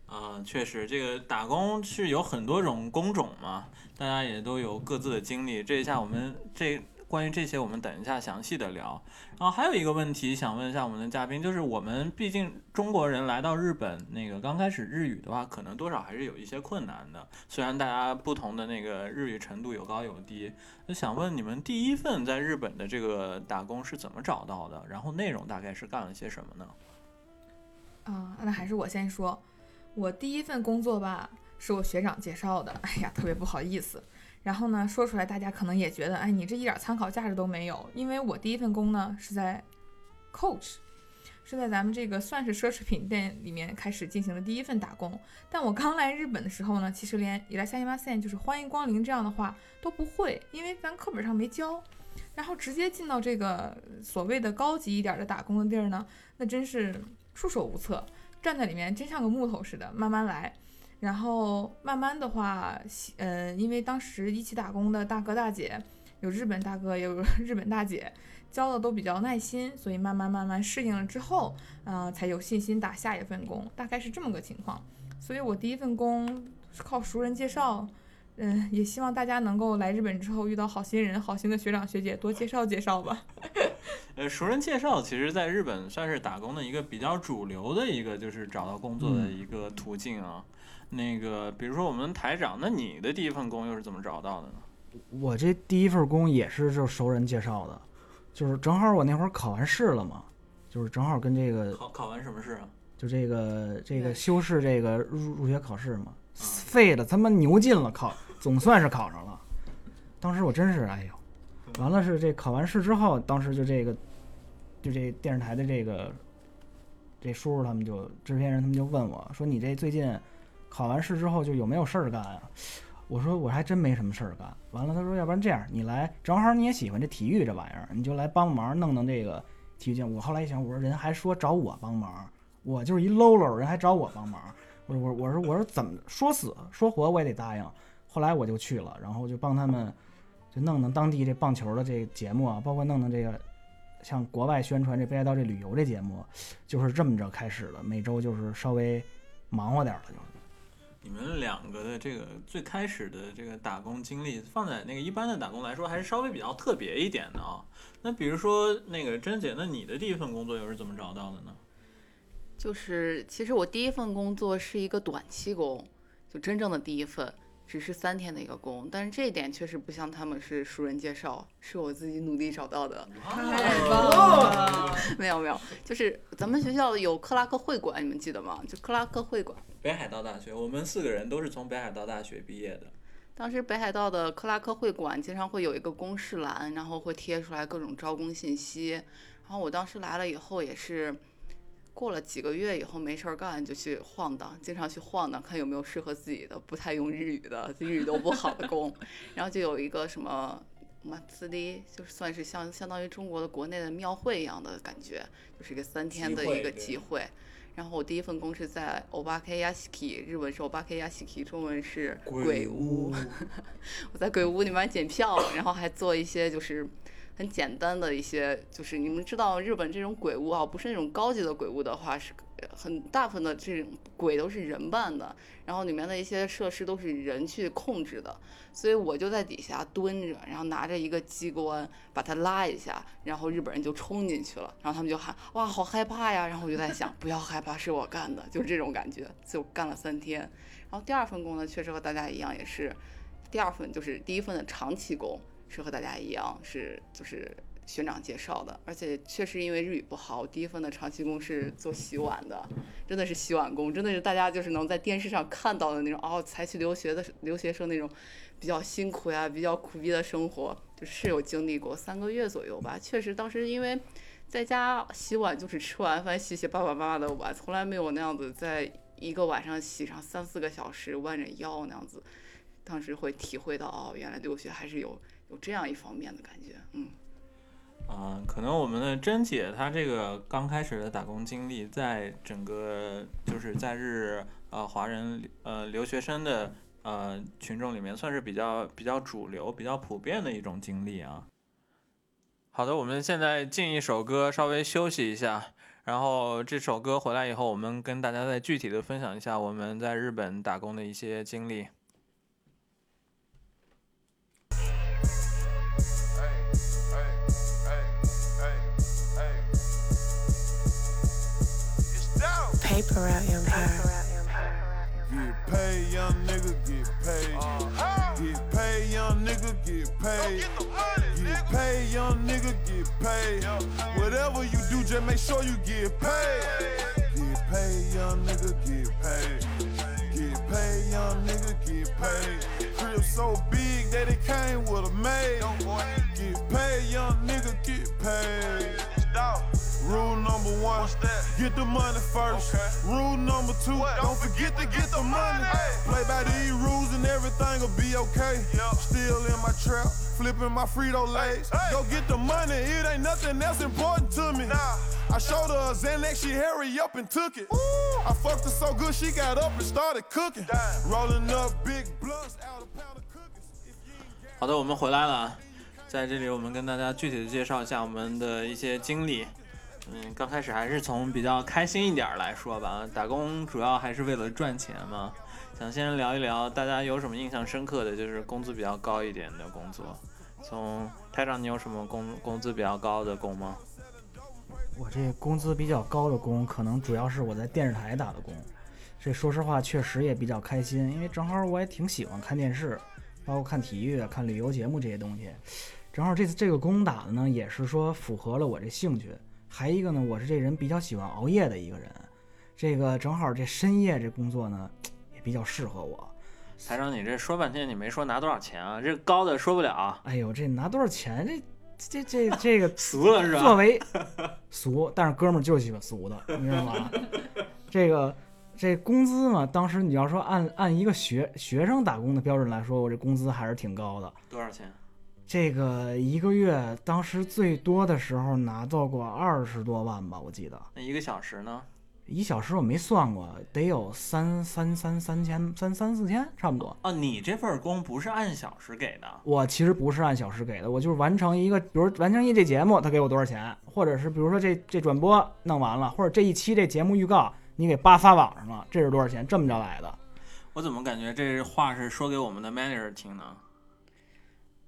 啊，确实，这个打工是有很多种工种嘛，大家也都有各自的经历。这一下我们这关于这些，我们等一下详细的聊。然后还有一个问题想问一下我们的嘉宾，就是我们毕竟中国人来到日本，那个刚开始日语的话，可能多少还是有一些困难的。虽然大家不同的那个日语程度有高有低，那想问你们第一份在日本的这个打工是怎么找到的？然后内容大概是干了些什么呢？啊、那还是我先说，我第一份工作吧，是我学长介绍的，哎呀，特别不好意思。然后呢，说出来大家可能也觉得，哎，你这一点参考价值都没有，因为我第一份工呢是在 Coach，是在咱们这个算是奢侈品店里面开始进行的第一份打工。但我刚来日本的时候呢，其实连伊来下伊马线就是欢迎光临这样的话都不会，因为咱课本上没教。然后直接进到这个所谓的高级一点的打工的地儿呢，那真是束手无策，站在里面真像个木头似的，慢慢来。然后慢慢的话，嗯呃，因为当时一起打工的大哥大姐，有日本大哥，也有 日本大姐，教的都比较耐心，所以慢慢慢慢适应了之后，呃，才有信心打下一份工，大概是这么个情况。所以我第一份工是靠熟人介绍，嗯，也希望大家能够来日本之后遇到好心人、好心的学长学姐，多介绍介绍吧。呃，熟人介绍其实在日本算是打工的一个比较主流的一个，就是找到工作的一个途径啊。那个，比如说我们台长，那你的第一份工又是怎么找到的呢？我这第一份工也是就是熟人介绍的，就是正好我那会儿考完试了嘛，就是正好跟这个考考完什么试啊？就这个这个修饰这个入入学考试嘛，废了他妈牛劲了，考总算是考上了。当时我真是哎呦，完了是这考完试之后，当时就这个就这电视台的这个这叔叔他们就制片人他们就问我说：“你这最近考完试之后就有没有事儿干啊？”我说：“我还真没什么事儿干。”完了，他说：“要不然这样，你来，正好你也喜欢这体育这玩意儿，你就来帮忙弄弄这个体育节目。”我后来一想，我说人还说找我帮忙，我就是一喽喽，人还找我帮忙。我说我我说我说怎么说死说活我也得答应。后来我就去了，然后就帮他们就弄弄当地这棒球的这个节目啊，包括弄弄这个像国外宣传这北海道这旅游这节目，就是这么着开始的。每周就是稍微忙活点了，就。你们两个的这个最开始的这个打工经历，放在那个一般的打工来说，还是稍微比较特别一点的啊。那比如说那个甄姐，那你的第一份工作又是怎么找到的呢？就是其实我第一份工作是一个短期工，就真正的第一份，只是三天的一个工。但是这一点确实不像他们是熟人介绍，是我自己努力找到的。太棒了！没有没有，就是咱们学校有克拉克会馆，你们记得吗？就克拉克会馆。北海道大学，我们四个人都是从北海道大学毕业的。当时北海道的克拉克会馆经常会有一个公示栏，然后会贴出来各种招工信息。然后我当时来了以后也是，过了几个月以后没事儿干就去晃荡，经常去晃荡，看有没有适合自己的不太用日语的、日语都不好的工。然后就有一个什么马自立，就是算是相相当于中国的国内的庙会一样的感觉，就是一个三天的一个集会。然后我第一份工是在 Obake Yashiki，日文是 Obake Yashiki，中文是鬼屋。我在鬼屋里面检票，然后还做一些就是很简单的一些，就是你们知道日本这种鬼屋啊，不是那种高级的鬼屋的话，是很大部分的这种鬼都是人扮的，然后里面的一些设施都是人去控制的，所以我就在底下蹲着，然后拿着一个机关把它拉一下，然后日本人就冲进去了，然后他们就喊哇好害怕呀，然后我就在想不要害怕，是我干的，就是这种感觉，就干了三天。然后第二份工呢，确实和大家一样，也是第二份就是第一份的长期工，是和大家一样，是就是学长介绍的，而且确实因为日语不好，我第一份的长期工是做洗碗的，真的是洗碗工，真的是大家就是能在电视上看到的那种哦，才去留学的留学生那种比较辛苦呀、比较苦逼的生活，就是有经历过三个月左右吧。确实当时因为在家洗碗就是吃完饭洗洗爸爸妈妈的碗，从来没有那样子在一个晚上洗上三四个小时，弯着腰那样子。当时会体会到哦，原来留学还是有有这样一方面的感觉，嗯。啊、可能我们的珍姐她这个刚开始的打工经历，在整个就是在日呃华人呃留学生的呃群众里面，算是比较比较主流、比较普遍的一种经历啊。好的，我们现在进一首歌，稍微休息一下，然后这首歌回来以后，我们跟大家再具体的分享一下我们在日本打工的一些经历。Paper out, young. Get paid, young nigga, get paid. Get paid, young nigga, get paid. Get paid, young nigga, get paid. Whatever you do, just make sure you get paid. Get paid, young nigga, get paid. Get paid, young nigga, get paid. Crib so big that it came with a maid. Get paid, young nigga, get paid. Rule number one, get the money first. Rule number two, don't forget to get the money. Play by these rules and everything will be okay. Still in my trap, flipping my Frito Lays. Go get the money, it ain't nothing else important to me. I showed her a Xanax, she hurry up and took it. I fucked her so good, she got up and started cooking. Rolling up big blunts out a pound of cookies. If you ain't got 好的，我们回来了，在这里我们跟大家具体的介绍一下我们的一些经历。 嗯，刚开始还是从比较开心一点来说吧，打工主要还是为了赚钱嘛。想先聊一聊大家有什么印象深刻的，就是工资比较高一点的工作。从台长，你有什么工工资比较高的工吗？我这工资比较高的工，可能主要是我在电视台打的工。这说实话，确实也比较开心，因为正好我也挺喜欢看电视，包括看体育、看旅游节目这些东西。正好这次这个工打的呢，也是说符合了我这兴趣。还一个呢，我是这人比较喜欢熬夜的一个人，这个正好这深夜这工作呢，也比较适合我。台长，你这说半天你没说拿多少钱啊？这高的说不了，哎呦，这拿多少钱？这这这这个 俗了是吧？作为 俗，但是哥们儿就喜欢俗的，你知道吗？这个这工资嘛，当时你要说按按一个学学生打工的标准来说，我这工资还是挺高的。多少钱？这个一个月当时最多的时候拿到过二十多万吧，我记得那一个小时呢？一小时我没算过，得有三三三三千三三四千差不多。啊，你这份工不是按小时给的？我其实不是按小时给的，我就是完成一个，比如完成一这节目，他给我多少钱，或者是比如说这这转播弄完了，或者这一期这节目预告你给扒发网上了，这是多少钱？这么着来的。我怎么感觉这话是说给我们的 manager 听呢？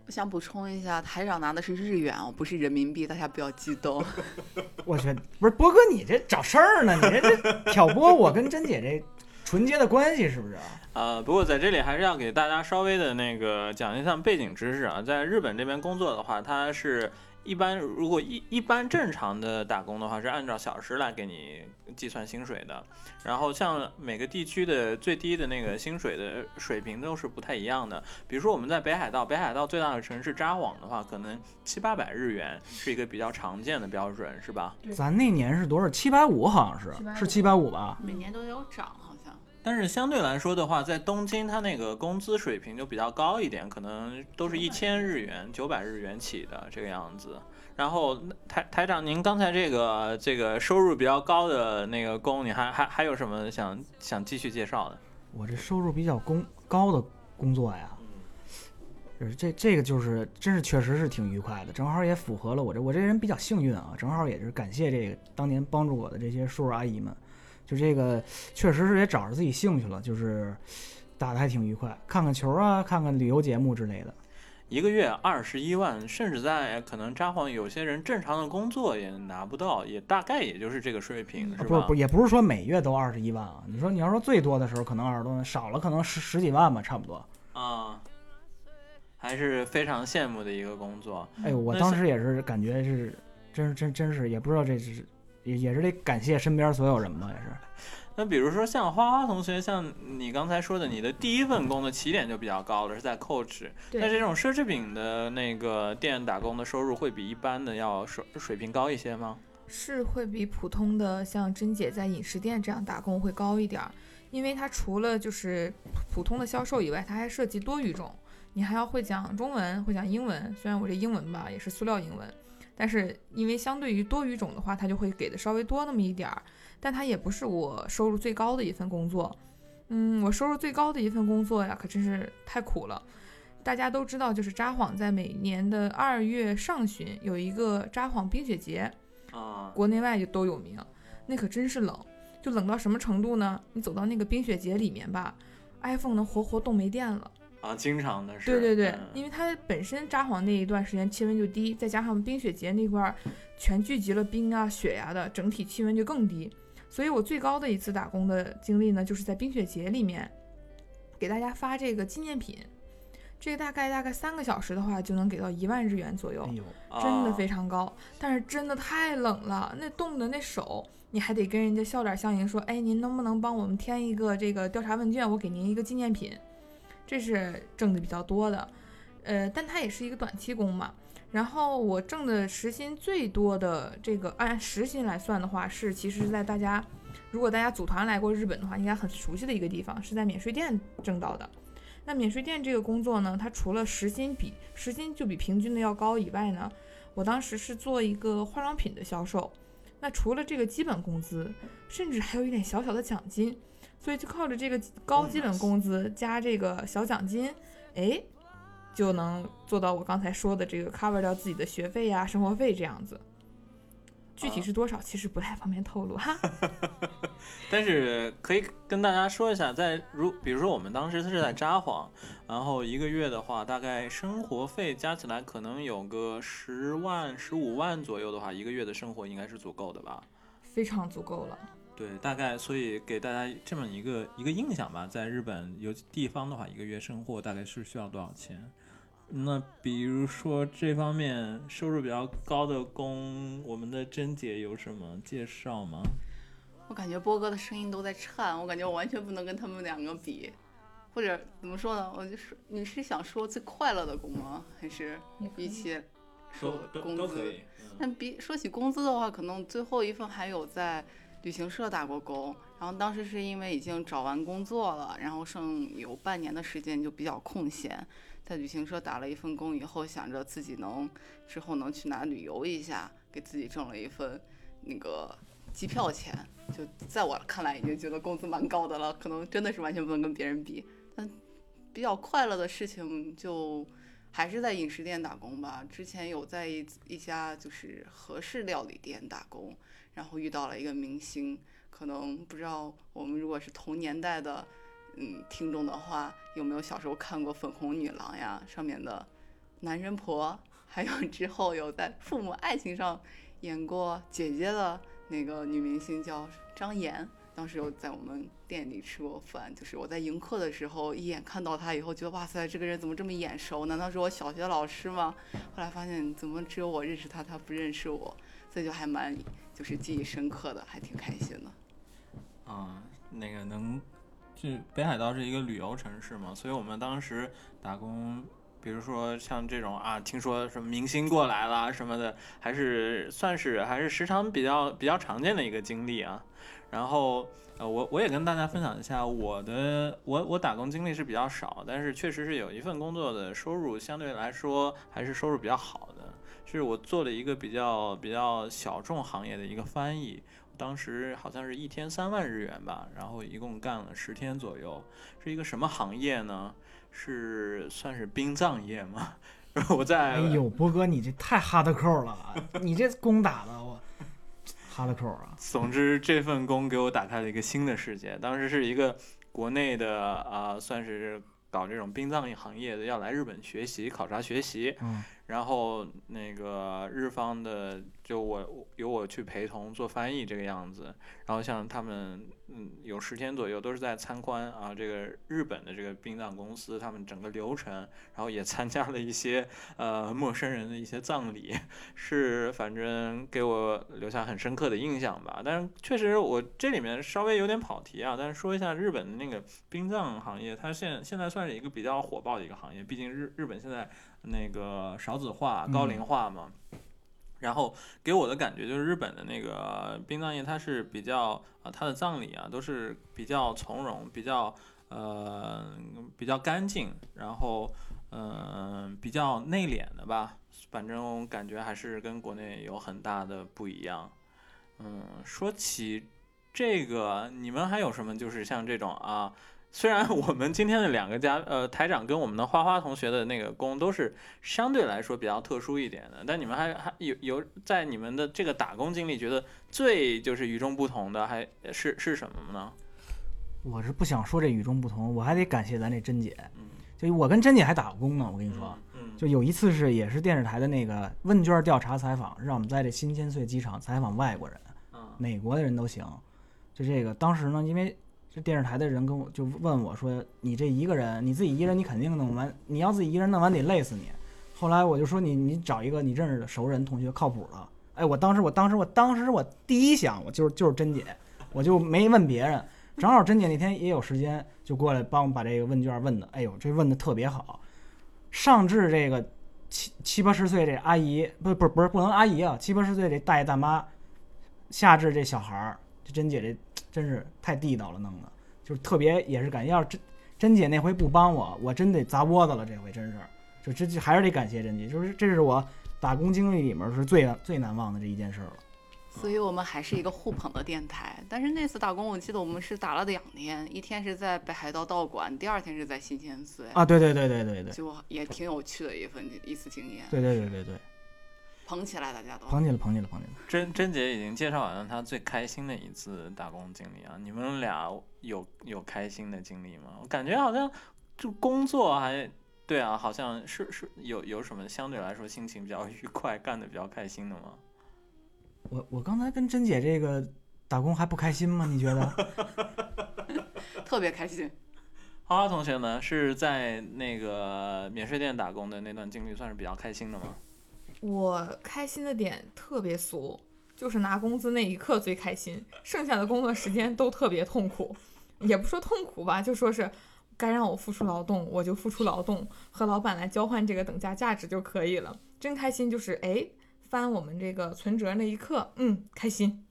我想补充一下，台长拿的是日元哦，不是人民币，大家不要激动。我去，不是波哥，你这找事儿呢？你这这挑拨我跟珍姐这纯洁的关系是不是？呃，不过在这里还是要给大家稍微的那个讲一下背景知识啊，在日本这边工作的话，它是一般如果一一般正常的打工的话，是按照小时来给你计算薪水的。然后像每个地区的最低的那个薪水的水平都是不太一样的。比如说我们在北海道，北海道最大的城市札幌的话，可能七八百日元是一个比较常见的标准，是吧？咱那年是多少？七百五好像是，是七百五吧？每年都有涨。但是相对来说的话，在东京它那个工资水平就比较高一点，可能都是一千日元、九百日元起的这个样子。然后台台长，您刚才这个这个收入比较高的那个工，你还还还有什么想想继续介绍的？我这收入比较工高的工作呀，就是这这个就是真是确实是挺愉快的，正好也符合了我这我这人比较幸运啊，正好也是感谢这个当年帮助我的这些叔叔阿姨们，就这个确实是也找着自己兴趣了，就是打的还挺愉快，看看球啊，看看旅游节目之类的。一个月二十一万，甚至在可能札幌有些人正常的工作也拿不到，也大概也就是这个水平，是吧？不是不，也不是说每月都二十一万啊。你说你要说最多的时候可能二十多万，少了可能十十几万吧，差不多。啊，还是非常羡慕的一个工作。哎呦，我当时也是感觉是，真是真真是也不知道这是，也也是得感谢身边所有人吧，也是。那比如说像花花同学，像你刚才说的，你的第一份工的起点就比较高了，是在 Coach。对那这种奢侈品的那个店打工的收入会比一般的要水水平高一些吗？是会比普通的像珍姐在饮食店这样打工会高一点儿，因为它除了就是普通的销售以外，它还涉及多语种，你还要会讲中文，会讲英文。虽然我这英文吧也是塑料英文，但是因为相对于多语种的话，它就会给的稍微多那么一点儿，但它也不是我收入最高的一份工作。嗯，我收入最高的一份工作呀，可真是太苦了。大家都知道，就是札幌在每年的二月上旬有一个札幌冰雪节，啊，国内外就都有名。那可真是冷，就冷到什么程度呢？你走到那个冰雪节里面吧，iPhone 能活活冻没电了。啊，经常的是。对对对，嗯因为它本身札幌那一段时间气温就低，再加上冰雪节那块儿全聚集了冰啊、雪呀、的，整体气温就更低。所以我最高的一次打工的经历呢，就是在冰雪节里面给大家发这个纪念品。这个大概大概三个小时的话，就能给到一万日元左右哎，真的啊非常高。但是真的太冷了，那冻的那手，你还得跟人家笑脸相迎，说，哎，您能不能帮我们填一个这个调查问卷，我给您一个纪念品。这是挣的比较多的，呃，但它也是一个短期工嘛。然后我挣的时薪最多的这个按时薪来算的话，是其实是在大家如果大家组团来过日本的话，应该很熟悉的一个地方，是在免税店挣到的。那免税店这个工作呢，它除了时薪比时薪就比平均的要高以外呢，我当时是做一个化妆品的销售。那除了这个基本工资，甚至还有一点小小的奖金，所以就靠着这个高基本工资加这个小奖金，哎，就能做到我刚才说的这个 cover 掉自己的学费呀、生活费这样子。具体是多少，其实不太方便透露哈。但是可以跟大家说一下，在如比如说我们当时是在札幌，然后一个月的话，大概生活费加起来可能有个十万、十五万左右的话，一个月的生活应该是足够的吧？非常足够了。对，大概所以给大家这么一个一个印象吧，在日本有地方的话，一个月生活大概是需要多少钱？那比如说这方面收入比较高的工，我们的珍姐有什么介绍吗？我感觉波哥的声音都在颤，我感觉我完全不能跟他们两个比，或者怎么说呢？我就说你是想说最快乐的工吗？还是比起说工资？都可以。嗯但比说起工资的话，可能最后一份还有在旅行社打过工，然后当时是因为已经找完工作了，然后剩有半年的时间就比较空闲，在旅行社打了一份工以后，想着自己能之后能去哪旅游一下，给自己挣了一份那个机票钱，就在我看来已经觉得工资蛮高的了，可能真的是完全不能跟别人比，但比较快乐的事情就。还是在饮食店打工吧。之前有在一一家就是和式料理店打工，然后遇到了一个明星，可能不知道我们如果是同年代的，嗯，听众的话，有没有小时候看过《粉红女郎》呀？上面的男人婆，还有 之后有在《父母爱情》上演过姐姐的那个女明星叫张妍。当时有在我们店里吃过饭，就是我在迎客的时候，一眼看到她以后，觉得哇塞，这个人怎么这么眼熟？难道是我小学老师吗？后来发现怎么只有我认识她，她不认识我，所以就还蛮就是记忆深刻的，还挺开心的。啊，那个能，就北海道是一个旅游城市嘛，所以我们当时打工，比如说像这种啊，听说什么明星过来了什么的，还是算是还是时常比较比较常见的一个经历啊。然后呃，我我也跟大家分享一下我的我我打工经历是比较少，但是确实是有一份工作的收入相对来说还是收入比较好的，是我做了一个比较比较小众行业的一个翻译。当时好像是一天三万日元吧，然后一共干了十天左右，是一个什么行业呢？是算是殡葬业吗？然 后我在哎呦，波哥，你这太哈德扣了，你这工打的我哈德扣啊！总之这份工给我打开了一个新的世界。当时是一个国内的啊、呃算是搞这种殡葬行业的，要来日本学习考察学习。嗯，然后那个日方的就我由我去陪同做翻译这个样子，然后像他们嗯有十天左右都是在参观啊这个日本的这个殡葬公司他们整个流程，然后也参加了一些呃陌生人的一些葬礼，是反正给我留下很深刻的印象吧。但是确实我这里面稍微有点跑题啊，但是说一下日本的那个殡葬行业，它现现在算是一个比较火爆的一个行业，毕竟日日本现在那个少子化、高龄化嘛。然后给我的感觉就是日本的那个殡葬业，它是比较啊，它的葬礼啊都是比较从容，比较呃比较干净，然后嗯、呃比较内敛的吧，反正感觉还是跟国内有很大的不一样。嗯，说起这个，你们还有什么就是像这种啊？虽然我们今天的两个家呃台长跟我们的花花同学的那个工都是相对来说比较特殊一点的，但你们还还有有在你们的这个打工经历，觉得最就是与众不同的还是是什么呢？我是不想说这与众不同，我还得感谢咱这珍姐，嗯就我跟珍姐还打过工呢。我跟你说，嗯就有一次是也是电视台的那个问卷调查采访，让我们在这新千岁机场采访外国人，嗯美国的人都行。就这个，当时呢，因为电视台的人跟我就问我说：“你这一个人，你自己一个人，你肯定弄完，你要自己一个人弄完得累死你。”后来我就说你你找一个你认识的熟人同学靠谱的。哎，我当时我当时我当时我第一想我就是就是珍姐，我就没问别人。正好珍姐那天也有时间，就过来帮我把这个问卷问的，哎呦，这问的特别好。上至这个七七八十岁这阿姨，不不不是不能阿姨啊，七八十岁这大爷大妈，下至这小孩儿，这珍姐这真是太地道了，弄的就是特别也是感觉，要是珍珍姐那回不帮我，我真得砸窝子了，这回真是，就这这还是得感谢珍姐，就是这是我打工经历里面是最最难忘的这一件事了。所以我们还是一个互捧的电台。但是那次打工，我记得我们是打了两天，一天是在北海道道馆，第二天是在新千岁，啊，对对对对对对，就也挺有趣的一份一次经验，对对对对对，捧起来大家都。捧起来捧起来捧起来。珍珍姐已经介绍完了她最开心的一次打工经历啊，你们俩有有开心的经历吗？我感觉好像就工作还对啊，好像是是有有什么相对来说心情比较愉快、干的比较开心的吗？我我刚才跟珍姐这个打工还不开心吗？你觉得？特别开心。花花同学呢，是在那个免税店打工的那段经历算是比较开心的吗？我开心的点特别俗，就是拿工资那一刻最开心，剩下的工作时间都特别痛苦。也不说痛苦吧，就说是该让我付出劳动，我就付出劳动，和老板来交换这个等价价值就可以了。真开心就是哎，翻我们这个存折那一刻，嗯，开心。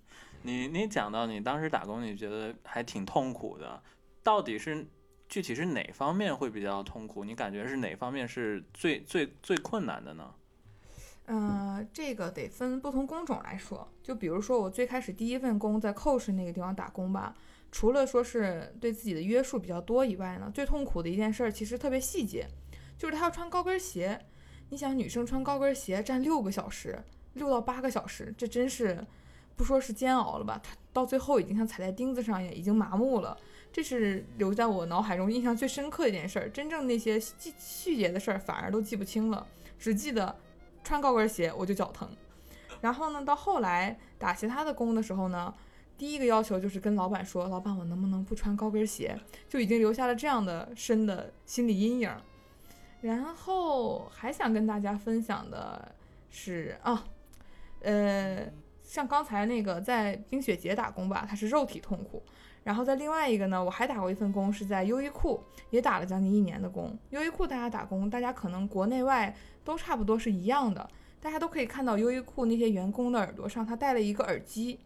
你你讲到你当时打工，你觉得还挺痛苦的，到底是具体是哪方面会比较痛苦？你感觉是哪方面是最最最困难的呢？呃，这个得分不同工种来说。就比如说我最开始第一份工在寇氏那个地方打工吧，除了说是对自己的约束比较多以外呢，最痛苦的一件事儿其实特别细节，就是他要穿高跟鞋。你想，女生穿高跟鞋站六个小时，六到八个小时，这真是不说是煎熬了吧？他到最后已经像踩在钉子上一样，已经麻木了。这是留在我脑海中印象最深刻的一件事儿。真正那些细细节的事儿反而都记不清了，只记得穿高跟鞋我就脚疼。然后呢，到后来打其他的工的时候呢，第一个要求就是跟老板说，老板我能不能不穿高跟鞋，就已经留下了这样的深的心理阴影。然后还想跟大家分享的是啊，呃，像刚才那个在冰雪节打工吧，它是肉体痛苦。然后在另外一个呢，我还打过一份工，是在优衣库，也打了将近一年的工。优衣库大家打工，大家可能国内外都差不多是一样的，大家都可以看到优衣库那些员工的耳朵上，他戴了一个耳机，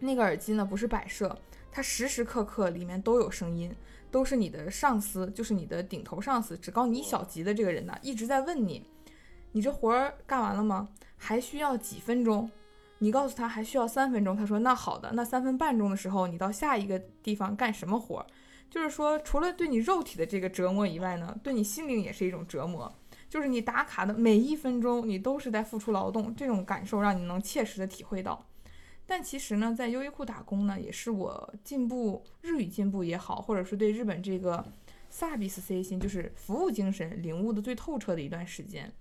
那个耳机呢不是摆设，它时时刻刻里面都有声音，都是你的上司，就是你的顶头上司，只高你一小级的这个人呢，一直在问你，你这活儿干完了吗？还需要几分钟？你告诉他还需要三分钟，他说那好的，那三分半钟的时候，你到下一个地方干什么活？就是说，除了对你肉体的这个折磨以外呢，对你心灵也是一种折磨。就是你打卡的每一分钟，你都是在付出劳动，这种感受让你能切实的体会到。但其实呢，在优衣库打工呢，也是我进步日语进步也好，或者是对日本这个萨比斯 C 心，就是服务精神领悟的最透彻的一段时间。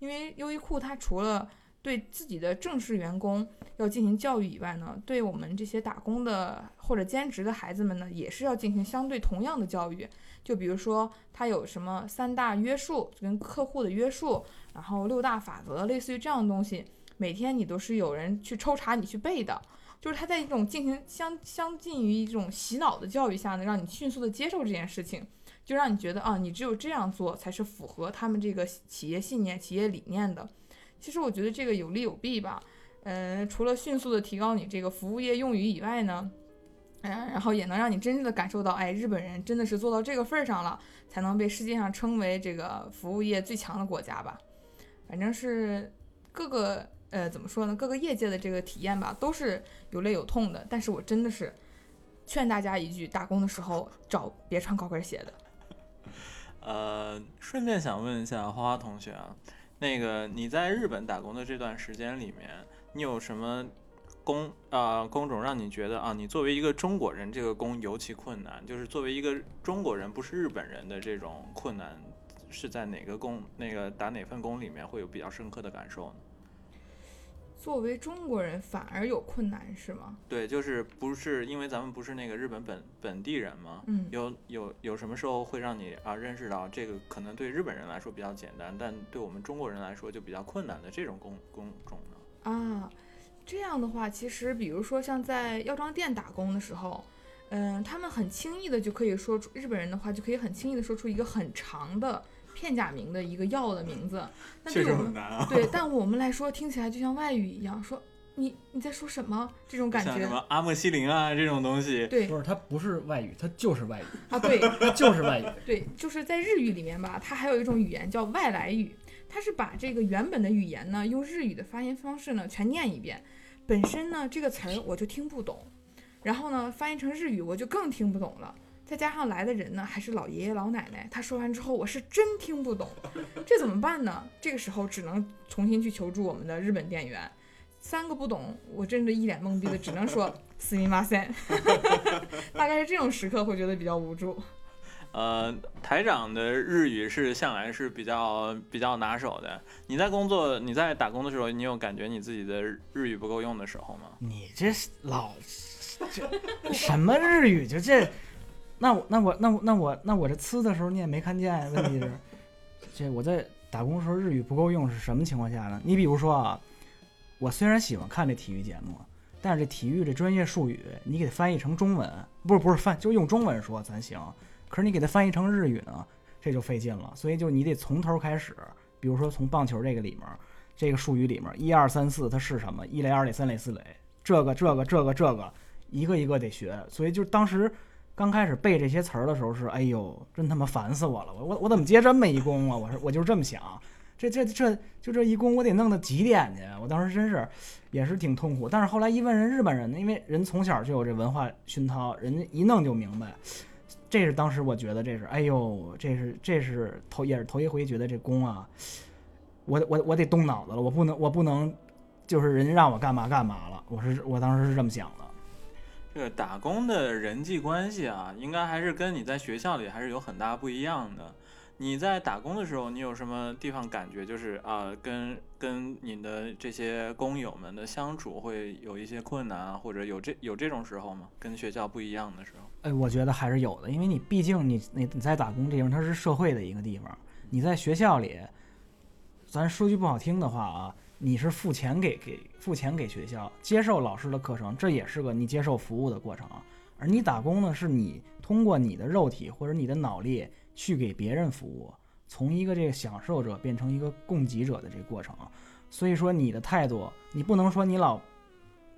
因为优衣库它除了对自己的正式员工要进行教育以外呢，对我们这些打工的或者兼职的孩子们呢，也是要进行相对同样的教育。就比如说，它有什么三大约束，跟客户的约束，然后六大法则，类似于这样的东西，每天你都是有人去抽查你去背的。就是他在一种进行相相近于一种洗脑的教育下呢，让你迅速的接受这件事情，就让你觉得啊，你只有这样做才是符合他们这个企业信念、企业理念的。其实我觉得这个有利有弊吧。呃，除了迅速的提高你这个服务业用语以外呢，嗯、然后也能让你真正的感受到，哎，日本人真的是做到这个份儿上了，才能被世界上称为这个服务业最强的国家吧。反正是各个呃怎么说呢，各个业界的这个体验吧，都是有泪有痛的。但是我真的是劝大家一句，打工的时候找别穿高跟鞋的。呃，顺便想问一下花花同学啊，那个你在日本打工的这段时间里面，你有什么工啊、工种让你觉得啊，你作为一个中国人，这个工尤其困难？就是作为一个中国人，不是日本人的这种困难，是在哪个工那个打哪份工里面会有比较深刻的感受呢？作为中国人反而有困难是吗？对，就是不是因为咱们不是那个日本本本地人吗？嗯有有有什么时候会让你啊认识到这个可能对日本人来说比较简单，但对我们中国人来说就比较困难的这种工工种呢？啊，这样的话，其实比如说像在药妆店打工的时候，嗯，他们很轻易的就可以说出日本人的话，就可以很轻易的说出一个很长的片假名的一个药的名字。那对我们啊！对，但我们来说听起来就像外语一样，说你你在说什么这种感像什觉。么阿莫西林啊这种东西，对不是，它不是外语，它就是外语，啊，对 它就是外语。对，就是在日语里面吧，它还有一种语言叫外来语，它是把这个原本的语言呢，用日语的发音方式呢全念一遍。本身呢这个词儿我就听不懂，然后呢翻译成日语我就更听不懂了。再加上来的人呢还是老爷爷老奶奶，他说完之后我是真听不懂，这怎么办呢？这个时候只能重新去求助我们的日本店员。三个不懂，我真的一脸懵逼的，只能说すみません。大概是这种时刻会觉得比较无助。呃，台长的日语是向来是比较比较拿手的。你在工作、你在打工的时候，你有感觉你自己的日语不够用的时候吗？你这是老这什么日语？就这， 那我那我那我那我那我这呲的时候你也没看见。问题是，这我在打工时候日语不够用是什么情况下呢？你比如说啊，我虽然喜欢看这体育节目，但是这体育这专业术语你给它翻译成中文，不是不是翻，就用中文说咱行。可是你给它翻译成日语呢，这就费劲了。所以就你得从头开始，比如说从棒球这个里面，这个术语里面一二三四它是什么？一垒、二垒、三垒、四垒，这个这个这个这个一个一个得学。所以就当时刚开始背这些词儿的时候是，哎呦，真他妈烦死我了！我我我怎么接这么一弓啊？我是我就是这么想，这这这就这一弓我得弄到几点去？我当时真是也是挺痛苦。但是后来一问人日本人，因为人从小就有这文化熏陶，人家一弄就明白。这是当时我觉得这是，哎呦，这是这是头也是头一回觉得这弓啊，我我我得动脑子了，我不能我不能，就是人家让我干嘛干嘛了，我是我当时是这么想的。这个打工的人际关系啊，应该还是跟你在学校里还是有很大不一样的。你在打工的时候，你有什么地方感觉就是啊、跟跟你的这些工友们的相处会有一些困难啊，或者有这有这种时候吗？跟学校不一样的时候？哎，我觉得还是有的，因为你毕竟你你你在打工地方，它是社会的一个地方。你在学校里，咱说句不好听的话啊，你是付钱给给付钱给学校，接受老师的课程，这也是个你接受服务的过程。而你打工呢，是你通过你的肉体或者你的脑力去给别人服务，从一个这个享受者变成一个供给者的这个过程。所以说你的态度，你不能说你老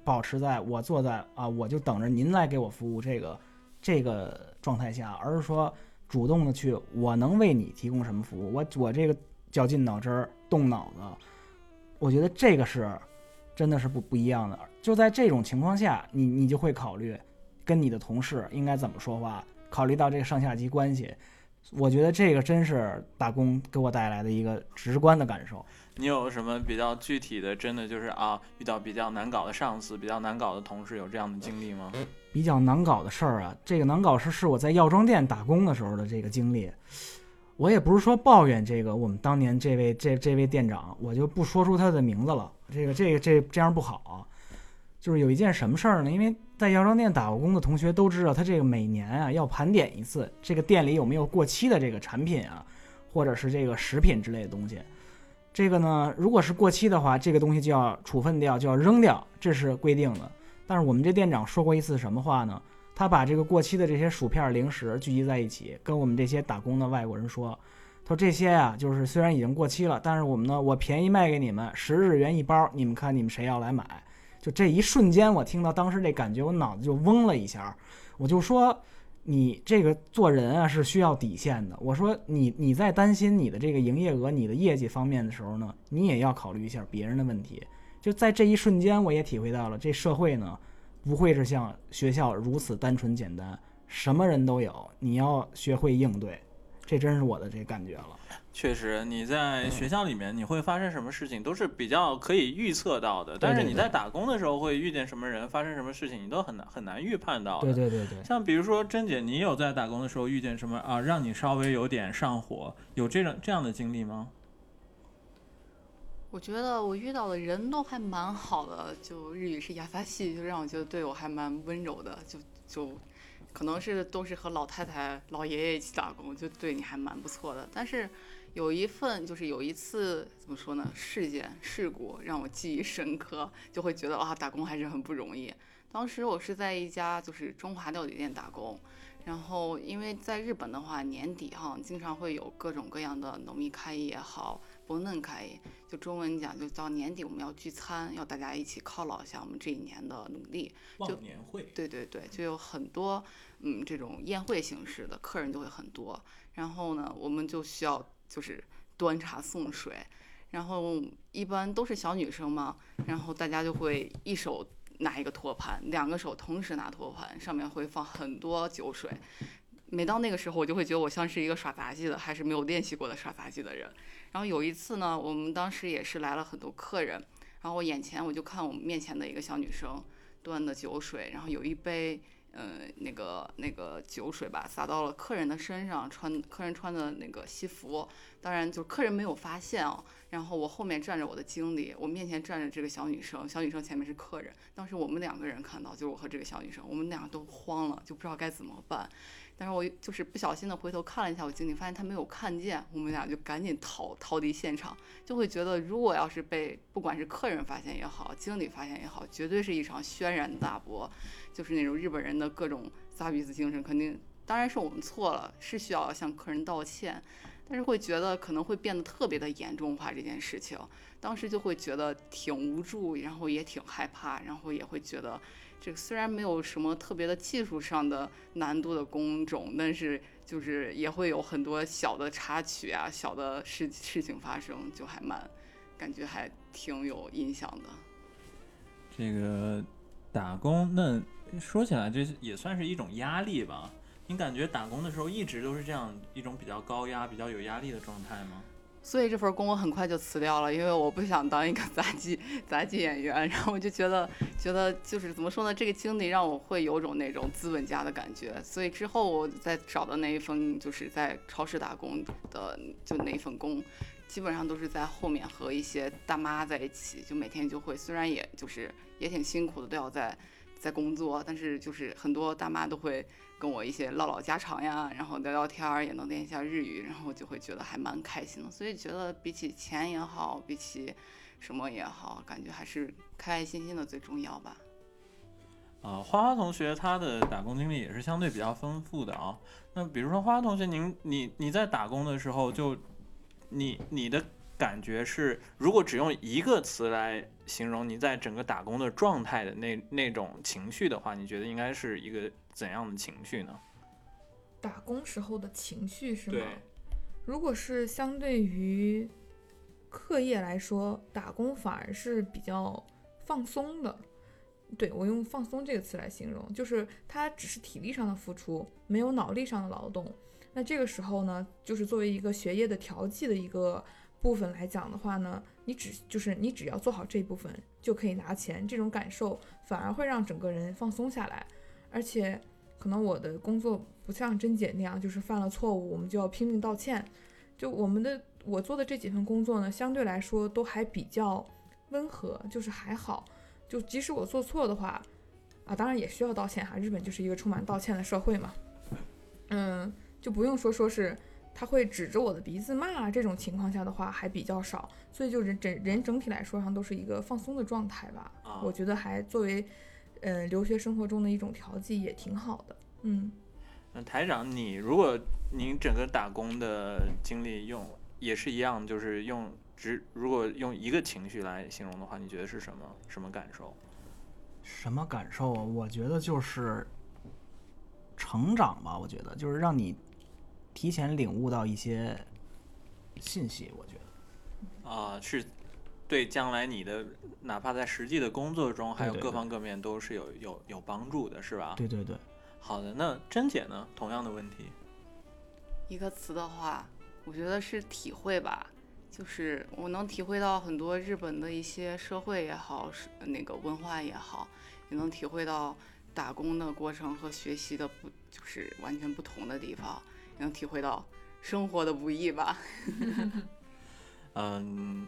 保持在我坐在啊，我就等着您来给我服务这个这个状态下，而是说主动的去，我能为你提供什么服务，我我这个绞尽脑汁儿动脑子，我觉得这个是真的是不不一样的。就在这种情况下，你你就会考虑跟你的同事应该怎么说话，考虑到这个上下级关系。我觉得这个真是打工给我带来的一个直观的感受。你有什么比较具体的？真的就是啊，遇到比较难搞的上司、比较难搞的同事，有这样的经历吗？比较难搞的事儿啊，这个难搞是是我在药妆店打工的时候的这个经历。我也不是说抱怨这个我们当年这位这这位店长，我就不说出他的名字了。这个这个这这样不好。就是有一件什么事儿呢？因为在药妆店打过工的同学都知道，他这个每年啊要盘点一次，这个店里有没有过期的这个产品啊，或者是这个食品之类的东西。这个呢，如果是过期的话，这个东西就要处分掉，就要扔掉，这是规定的。但是我们这店长说过一次什么话呢？他把这个过期的这些薯片零食聚集在一起，跟我们这些打工的外国人说：“他说这些呀、就是虽然已经过期了，但是我们呢，我便宜卖给你们，十日元一包，你们看你们谁要来买？就这一瞬间，我听到当时这感觉，我脑子就嗡了一下，我就说。你这个做人啊是需要底线的。我说你你在担心你的这个营业额、你的业绩方面的时候呢，你也要考虑一下别人的问题。就在这一瞬间，我也体会到了，这社会呢不会是像学校如此单纯简单，什么人都有，你要学会应对。这真是我的这感觉了。确实，你在学校里面你会发生什么事情都是比较可以预测到的，但是你在打工的时候会遇见什么人，发生什么事情，你都很难很难预判到的。对对对对，像比如说甄姐，你有在打工的时候遇见什么啊，让你稍微有点上火，有这种这样的经历吗？我觉得我遇到的人都还蛮好的，就日语是亚萨系，就让我觉得对我还蛮温柔的，就就可能是都是和老太太、老爷爷一起打工，就对你还蛮不错的。但是有一份就是有一次怎么说呢，事件事故让我记忆深刻，就会觉得啊，打工还是很不容易。当时我是在一家就是中华料理店打工，然后因为在日本的话，年底哈经常会有各种各样的农民开业也好，博嫩开业，就中文讲就到年底我们要聚餐，要大家一起犒劳一下我们这一年的努力。就年会，对对对，就有很多嗯这种宴会形式的客人就会很多，然后呢，我们就需要就是端茶送水，然后一般都是小女生嘛，然后大家就会一手拿一个托盘，两个手同时拿托盘，上面会放很多酒水。每到那个时候，我就会觉得我像是一个耍杂技的，还是没有练习过的耍杂技的人。然后有一次呢，我们当时也是来了很多客人，然后我眼前我就看我们面前的一个小女生端的酒水，然后有一杯呃那个那个酒水吧洒到了客人的身上，穿客人穿的那个西服，当然就客人没有发现哦。然后我后面站着我的经理，我面前站着这个小女生，小女生前面是客人。当时我们两个人看到，就是我和这个小女生，我们俩都慌了，就不知道该怎么办。但是我就是不小心的回头看了一下我经理，发现他没有看见，我们俩就赶紧逃逃离现场，就会觉得如果要是被不管是客人发现也好，经理发现也好，绝对是一场轩然大波，就是那种日本人的各种撒鼻子精神，肯定当然是我们错了，是需要向客人道歉，但是会觉得可能会变得特别的严重化这件事情，当时就会觉得挺无助，然后也挺害怕，然后也会觉得。这个虽然没有什么特别的技术上的难度的工种，但是就是也会有很多小的插曲啊、小的事事情发生，就还蛮感觉还挺有印象的。这个打工，那说起来这也算是一种压力吧？你感觉打工的时候一直都是这样一种比较高压、比较有压力的状态吗？所以这份工我很快就辞掉了，因为我不想当一个杂技杂技演员。然后我就觉得，觉得就是怎么说呢，这个经历让我会有种那种资本家的感觉。所以之后我再找的那一份就是在超市打工的，就那一份工，基本上都是在后面和一些大妈在一起，就每天就会，虽然也就是也挺辛苦的，都要在在工作，但是就是很多大妈都会。跟我一些唠唠家常呀，然后聊聊天儿，也能练一下日语，然后就会觉得还蛮开心的。所以觉得比起钱也好，比起什么也好，感觉还是开开心心的最重要吧。啊，花花同学他的打工经历也是相对比较丰富的啊。那比如说花花同学，您你你在打工的时候就，你你的感觉是，如果只用一个词来形容你在整个打工的状态的那那种情绪的话，你觉得应该是一个怎样的情绪呢？打工时候的情绪是吗？如果是相对于课业来说，打工反而是比较放松的。对我用“放松”这个词来形容，就是它只是体力上的付出，没有脑力上的劳动。那这个时候呢，就是作为一个学业的调剂的一个部分来讲的话呢，你只就是你只要做好这一部分就可以拿钱，这种感受反而会让整个人放松下来。而且可能我的工作不像甄姐那样，就是犯了错误我们就要拼命道歉。就我们的我做的这几份工作呢，相对来说都还比较温和，就是还好。就即使我做错的话，啊，当然也需要道歉哈。日本就是一个充满道歉的社会嘛。嗯，就不用说说是他会指着我的鼻子骂这种情况下的话还比较少，所以就人整人整体来说上都是一个放松的状态吧。啊我觉得还作为呃留学生活中的一种调剂也挺好的。嗯。那台长，你如果您整个打工的经历用也是一样，就是用只如果用一个情绪来形容的话，你觉得是什么什么感受？什么感受啊？我觉得就是成长吧。我觉得就是让你提前领悟到一些信息。我觉得啊、是对将来你的哪怕在实际的工作中，还有各方各面都是有有有帮助的，是吧？对对对，好的，那甄姐呢？同样的问题。一个词的话，我觉得是体会吧，就是我能体会到很多日本的一些社会也好，是那个文化也好，也能体会到打工的过程和学习的不就是完全不同的地方，也能体会到生活的不易吧。嗯，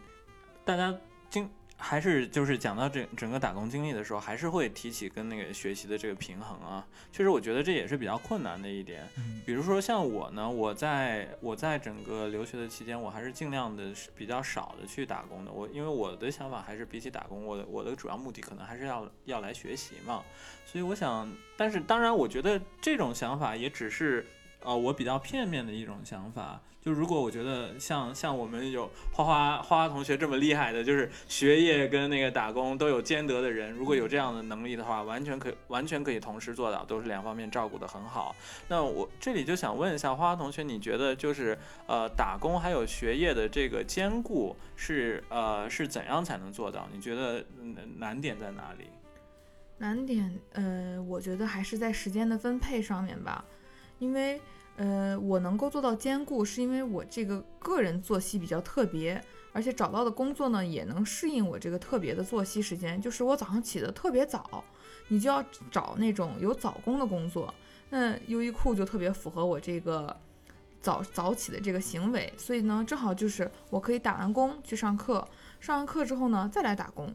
大家经还是就是讲到整整个打工经历的时候，还是会提起跟那个学习的这个平衡啊。确实，我觉得这也是比较困难的一点。嗯比如说像我呢，我在我在整个留学的期间，我还是尽量的是比较少的去打工的。我因为我的想法还是比起打工，我的我的主要目的可能还是要要来学习嘛。所以我想，但是当然，我觉得这种想法也只是呃我比较片面的一种想法。就如果我觉得像像我们有花花花花同学这么厉害的，就是学业跟那个打工都有兼得的人，如果有这样的能力的话，完全可以完全可以同时做到，都是两方面照顾得很好。那我这里就想问一下花花同学，你觉得就是呃打工还有学业的这个兼顾是呃是怎样才能做到？你觉得嗯难点在哪里？难点，呃，我觉得还是在时间的分配上面吧，因为，呃，我能够做到兼顾，是因为我这个个人作息比较特别，而且找到的工作呢也能适应我这个特别的作息时间，就是我早上起得特别早，你就要找那种有早工的工作，那优衣库就特别符合我这个早早起的这个行为，所以呢，正好就是我可以打完工去上课，上完课之后呢再来打工。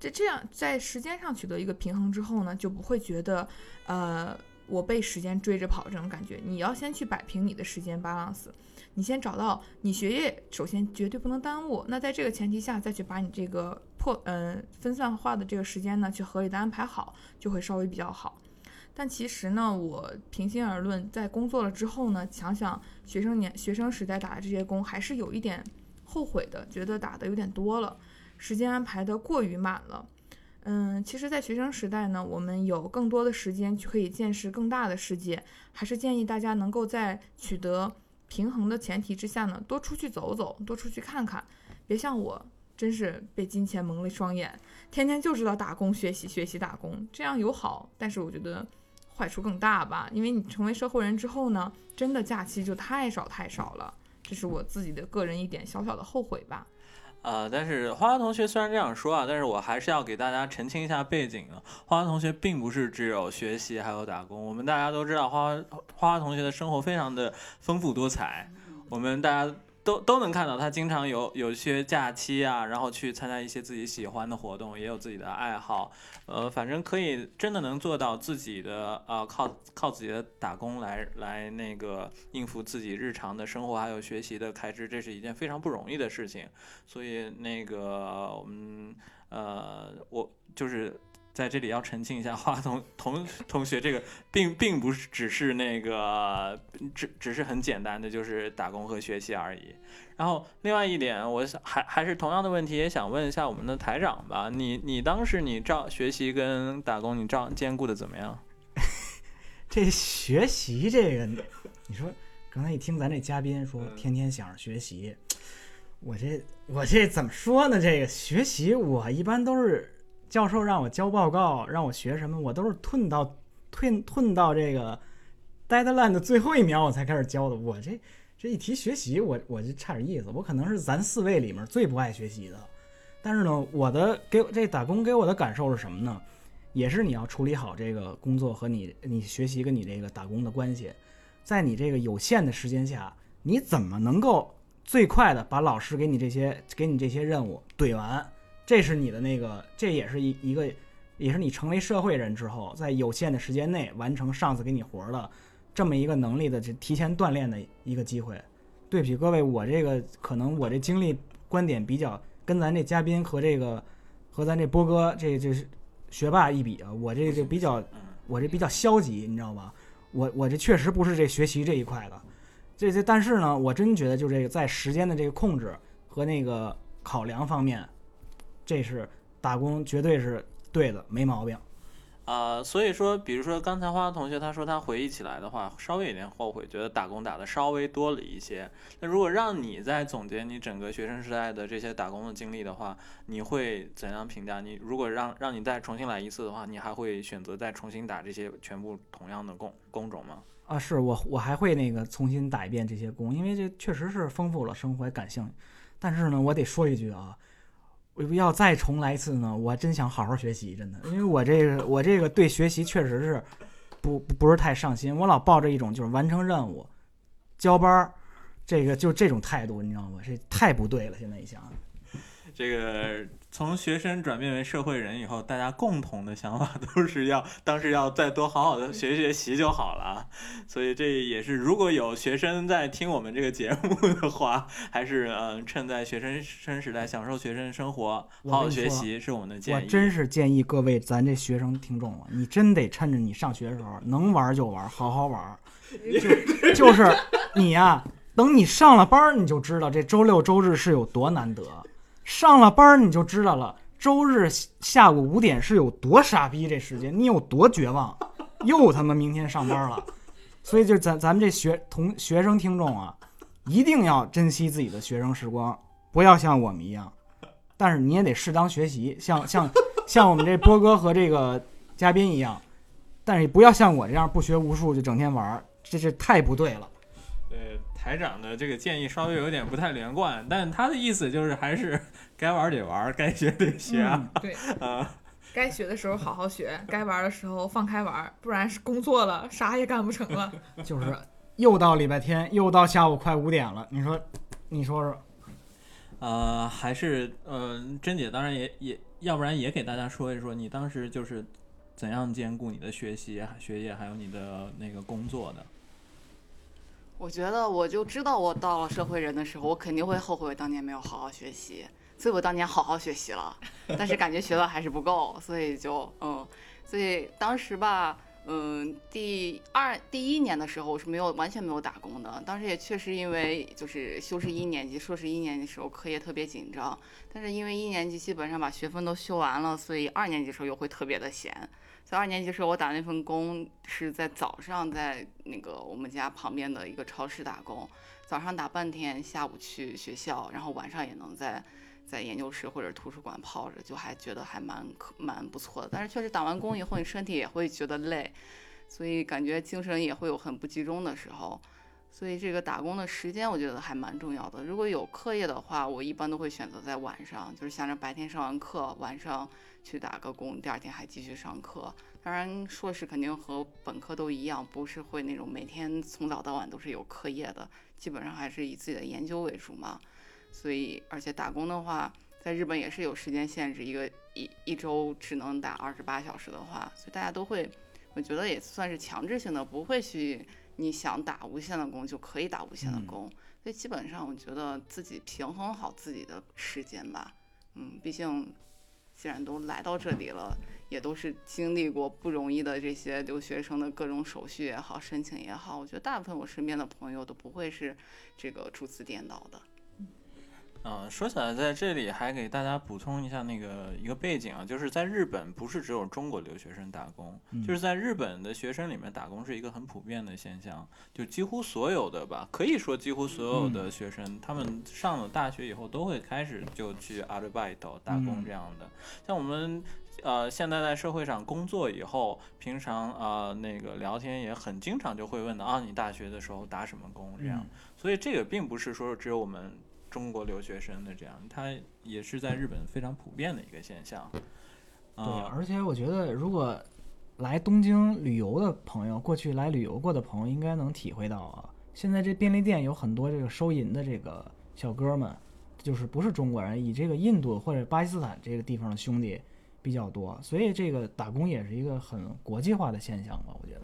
这这样在时间上取得一个平衡之后呢，就不会觉得，呃，我被时间追着跑这种感觉。你要先去摆平你的时间 balance，你先找到你学业首先绝对不能耽误。那在这个前提下，再去把你这个破嗯、分散化的这个时间呢，去合理的安排好，就会稍微比较好。但其实呢，我平心而论，在工作了之后呢，想想学生年学生时代打的这些工，还是有一点后悔的，觉得打的有点多了。时间安排的过于满了。嗯，其实，在学生时代呢，我们有更多的时间去可以见识更大的世界，还是建议大家能够在取得平衡的前提之下呢，多出去走走，多出去看看，别像我，真是被金钱蒙了双眼，天天就知道打工学习，学习打工，这样有好，但是我觉得坏处更大吧，因为你成为社会人之后呢，真的假期就太少太少了，这是我自己的个人一点小小的后悔吧。呃，但是花花同学虽然这样说啊，但是我还是要给大家澄清一下背景啊。花花同学并不是只有学习还有打工，我们大家都知道花花花花同学的生活非常的丰富多彩，我们大家都都能看到他经常有有些假期啊，然后去参加一些自己喜欢的活动，也有自己的爱好，呃，反正可以真的能做到自己的呃靠靠自己的打工来来那个应付自己日常的生活还有学习的开支，这是一件非常不容易的事情。所以那个我们呃，我就是在这里要澄清一下，花 同同同学这个并并不是只是那个只只是很简单的就是打工和学习而已。然后另外一点，我想还还是同样的问题，也想问一下我们的台长吧，你你当时你照学习跟打工你照兼顾的怎么样？这学习这个，你说刚才一听咱这嘉宾说嗯天天想着学习，我这我这怎么说呢？这个学习我一般都是教授让我交报告，让我学什么，我都是吞到吞吞到这个 deadline 的最后一秒我才开始教的。我这这一提学习，我我就差点意思，我可能是咱四位里面最不爱学习的。但是呢，我的给这打工给我的感受是什么呢？也是你要处理好这个工作和你你学习跟你这个打工的关系，在你这个有限的时间下，你怎么能够最快的把老师给你这些给你这些任务怼完？这是你的那个，这也是一一个，也是你成为社会人之后，在有限的时间内完成上司给你活的这么一个能力的这提前锻炼的一个机会。对不起各位，我这个可能我这经历观点比较跟咱这嘉宾和这个和咱这波哥这这是学霸一比啊，我这就比较我这比较消极，你知道吧？我我这确实不是这学习这一块的，这这，但是呢，我真觉得就这个在时间的这个控制和那个考量方面，这是打工绝对是对的，没毛病。啊、所以说，比如说刚才花花同学他说他回忆起来的话，稍微有点后悔，觉得打工打的稍微多了一些。那如果让你再总结你整个学生时代的这些打工的经历的话，你会怎样评价？你如果让让你再重新来一次的话，你还会选择再重新打这些全部同样的工工种吗？啊，是我我还会那个重新打一遍这些工，因为这确实是丰富了生活感性。但是呢，我得说一句啊，我要再重来一次呢，我真想好好学习，真的，因为我这个我这个对学习确实是不不不是太上心，我老抱着一种就是完成任务、交班儿，这个就这种态度，你知道吗？这太不对了。现在一想，这个从学生转变为社会人以后，大家共同的想法都是要当时要再多好好的学学习就好了。所以这也是如果有学生在听我们这个节目的话，还是嗯、呃趁在学生生时代享受学生生活，好好学习是我们的我建议。我真是建议各位咱这学生听众啊，你真得趁着你上学的时候能玩就玩，好好玩。就就是你呀、等你上了班儿，你就知道这周六周日是有多难得。上了班你就知道了，周日下午五点是有多傻逼，这时间你有多绝望，又他妈明天上班了。所以就咱咱们这学同学生听众啊，一定要珍惜自己的学生时光，不要像我们一样。但是你也得适当学习，像像像我们这波哥和这个嘉宾一样，但是不要像我这样不学无术就整天玩儿，这是太不对了。对台长的这个建议稍微有点不太连贯，但他的意思就是还是 该玩得玩，该学得学啊。对，啊该学的时候好好学，该玩的时候放开玩，不然是工作了啥也干不成了。就是又到礼拜天，又到下午快五点了，你说，你说说，呃，还是呃，珍姐当然也也，要不然也给大家说一说，你当时就是怎样兼顾你的学习、学业，还有你的那个工作的。我觉得我就知道我到了社会人的时候，我肯定会后悔当年没有好好学习，所以我当年好好学习了，但是感觉学的还是不够，所以就嗯，所以当时吧，嗯，第二第一年的时候我是没有完全没有打工的，当时也确实因为就是修士一年级、硕士一年级的时候课业特别紧张，但是因为一年级基本上把学分都修完了，所以二年级的时候又会特别的闲。在二年级的时候，我打那份工是在早上，在那个我们家旁边的一个超市打工，早上打半天，下午去学校，然后晚上也能在在研究室或者图书馆泡着，就还觉得还蛮可蛮不错的。但是确实打完工以后，你身体也会觉得累，所以感觉精神也会有很不集中的时候。所以这个打工的时间，我觉得还蛮重要的。如果有课业的话，我一般都会选择在晚上，就是想着白天上完课，晚上去打个工，第二天还继续上课。当然，硕士肯定和本科都一样，不是会那种每天从早到晚都是有课业的，基本上还是以自己的研究为主嘛。所以，而且打工的话，在日本也是有时间限制，一个一一周只能打二十八小时的话，所以大家都会，我觉得也算是强制性的，不会去你想打无限的工就可以打无限的嗯工。所以基本上，我觉得自己平衡好自己的时间吧。嗯，毕竟既然都来到这里了，也都是经历过不容易的这些留学生的各种手续也好，申请也好，我觉得大部分我身边的朋友都不会是这个初次颠倒的。嗯，说起来，在这里还给大家补充一下那个一个背景啊，就是在日本不是只有中国留学生打工，就是在日本的学生里面打工是一个很普遍的现象，就几乎所有的吧，可以说几乎所有的学生，他们上了大学以后都会开始就去アルバイト打工嗯这样的。像我们呃现在在社会上工作以后，平常呃那个聊天也很经常就会问到啊，你大学的时候打什么工这样。嗯所以这个并不是说只有我们 中国留学生的这样，它也是在日本非常普遍的一个现象。对，啊、而且我觉得如果来东京旅游的朋友，过去来旅游过的朋友，应该能体会到啊，现在这便利店有很多这个收银的这个小哥们，就是不是中国人，以这个印度或者巴基斯坦这个地方的兄弟比较多，所以这个打工也是一个很国际化的现象吧，我觉得。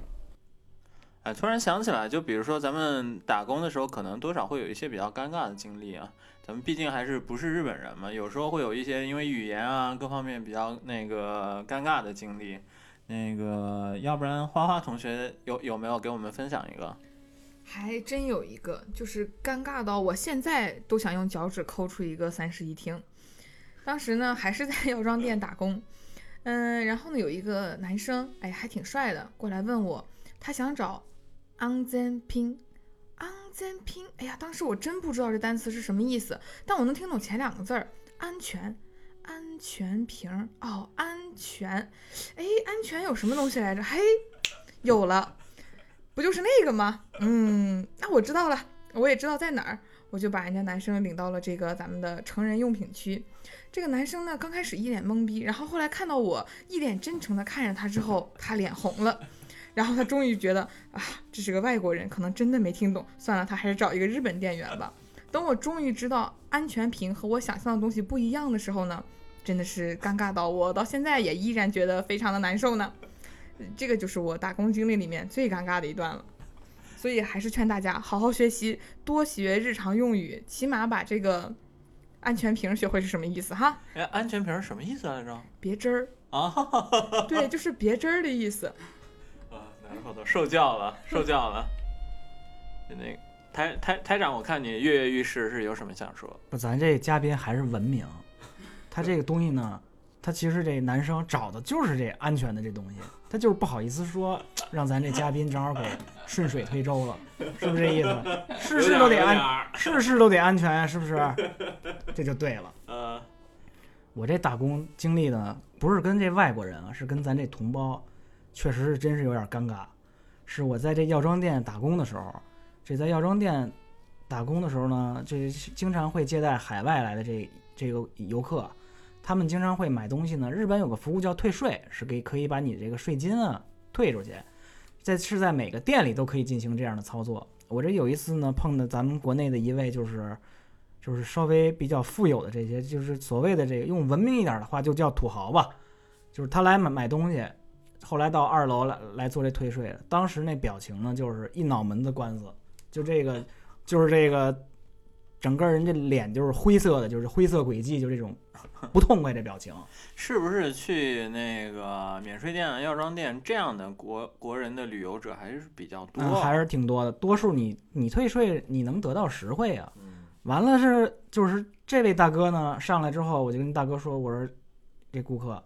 突然想起来，就比如说咱们打工的时候，可能多少会有一些比较尴尬的经历啊。咱们毕竟还是不是日本人嘛，有时候会有一些因为语言啊各方面比较那个尴尬的经历。那个，要不然花花同学有有没有给我们分享一个？还真有一个，就是尴尬到我现在都想用脚趾抠出一个三室一厅。当时呢，还是在药妆店打工，嗯，然后呢，有一个男生，哎，还挺帅的，过来问我，他想找安全拼，安全拼，哎呀，当时我真不知道这单词是什么意思，但我能听懂前两个字儿，安全，安全瓶儿，哦，安全，哎，安全有什么东西来着？嘿，有了，不就是那个吗？嗯，那我知道了，我也知道在哪儿，我就把人家男生领到了这个咱们的成人用品区。这个男生呢，刚开始一脸懵逼，然后后来看到我一脸真诚的看着他之后，他脸红了，然后他终于觉得啊，这是个外国人，可能真的没听懂，算了，他还是找一个日本店员吧。等我终于知道安全瓶和我想象的东西不一样的时候呢，真的是尴尬到我到现在也依然觉得非常的难受呢。这个就是我打工经历里面最尴尬的一段了。所以还是劝大家好好学习，多学日常用语，起码把这个安全瓶学会是什么意思哈？哎，安全瓶儿什么意思来着？别针儿，啊，对，就是别针儿的意思。啊，なるほど，受教了，受教了。那个台台台长，我看你跃跃欲试，是有什么想说？不，咱这嘉宾还是文明。他这个东西呢，他其实这男生找的就是这安全的这东西，他就是不好意思说，让咱这嘉宾正好给顺水推舟了，是不是这意思？事事都得安，安。事事都得安全，是不是？这就对了。呃，我这打工经历呢，不是跟这外国人啊，是跟咱这同胞， 确实是真是有点尴尬。是我在这药妆店打工的时候，这在药妆店打工的时候呢，这经常会接待海外来的这这个游客，他们经常会买东西呢。日本有个服务叫退税，是给可以把你这个税金啊退出去，在是在每个店里都可以进行这样的操作。我这有一次呢，碰到咱们国内的一位就是。就是稍微比较富有的这些，就是所谓的这个用文明一点的话就叫土豪吧，就是他来买买东西，后来到二楼来来做这退税的，当时那表情呢就是一脑门子官司，就这个就是这个整个人这脸就是灰色的，就是灰色轨迹，就这种不痛快这表情。是不是去那个免税店、药妆店这样的国国人的旅游者还是比较多？嗯，还是挺多的，多数你你退税你能得到实惠啊。嗯完了是就是这位大哥呢上来之后，我就跟大哥说，我说这顾客，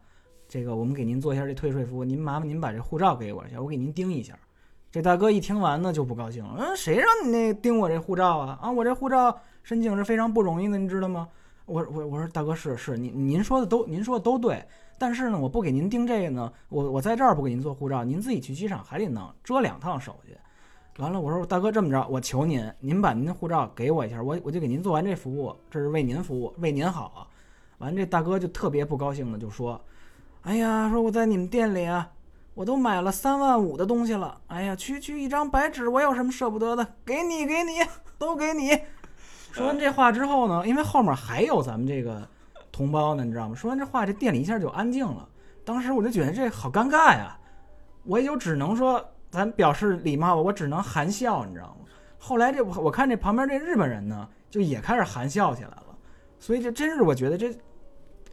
这个我们给您做一下这退税服务，您麻烦您把这护照给我一下，我给您盯一下。这大哥一听完呢就不高兴了，嗯，谁让你那盯我这护照啊？啊，我这护照申请是非常不容易的，你知道吗？我我我说大哥是是，您您说的都您说的都对，但是呢，我不给您盯这个呢，我我在这儿不给您做护照，您自己去机场还得弄，折两趟手续。完了，我说大哥这么着，我求您，您把您的护照给我一下，我我就给您做完这服务，这是为您服务，为您好啊。完，这大哥就特别不高兴的就说：“哎呀，说我在你们店里啊，我都买了三万五的东西了，哎呀，区区一张白纸，我有什么舍不得的？给你，给你，都给你。”说完这话之后呢，因为后面还有咱们这个同胞呢，你知道吗？说完这话，这店里一下就安静了。当时我就觉得这好尴尬呀，我也就只能说。咱表示礼貌吧，我只能含笑，你知道吗？后来这我我看这旁边这日本人呢，就也开始含笑起来了，所以这真是我觉得这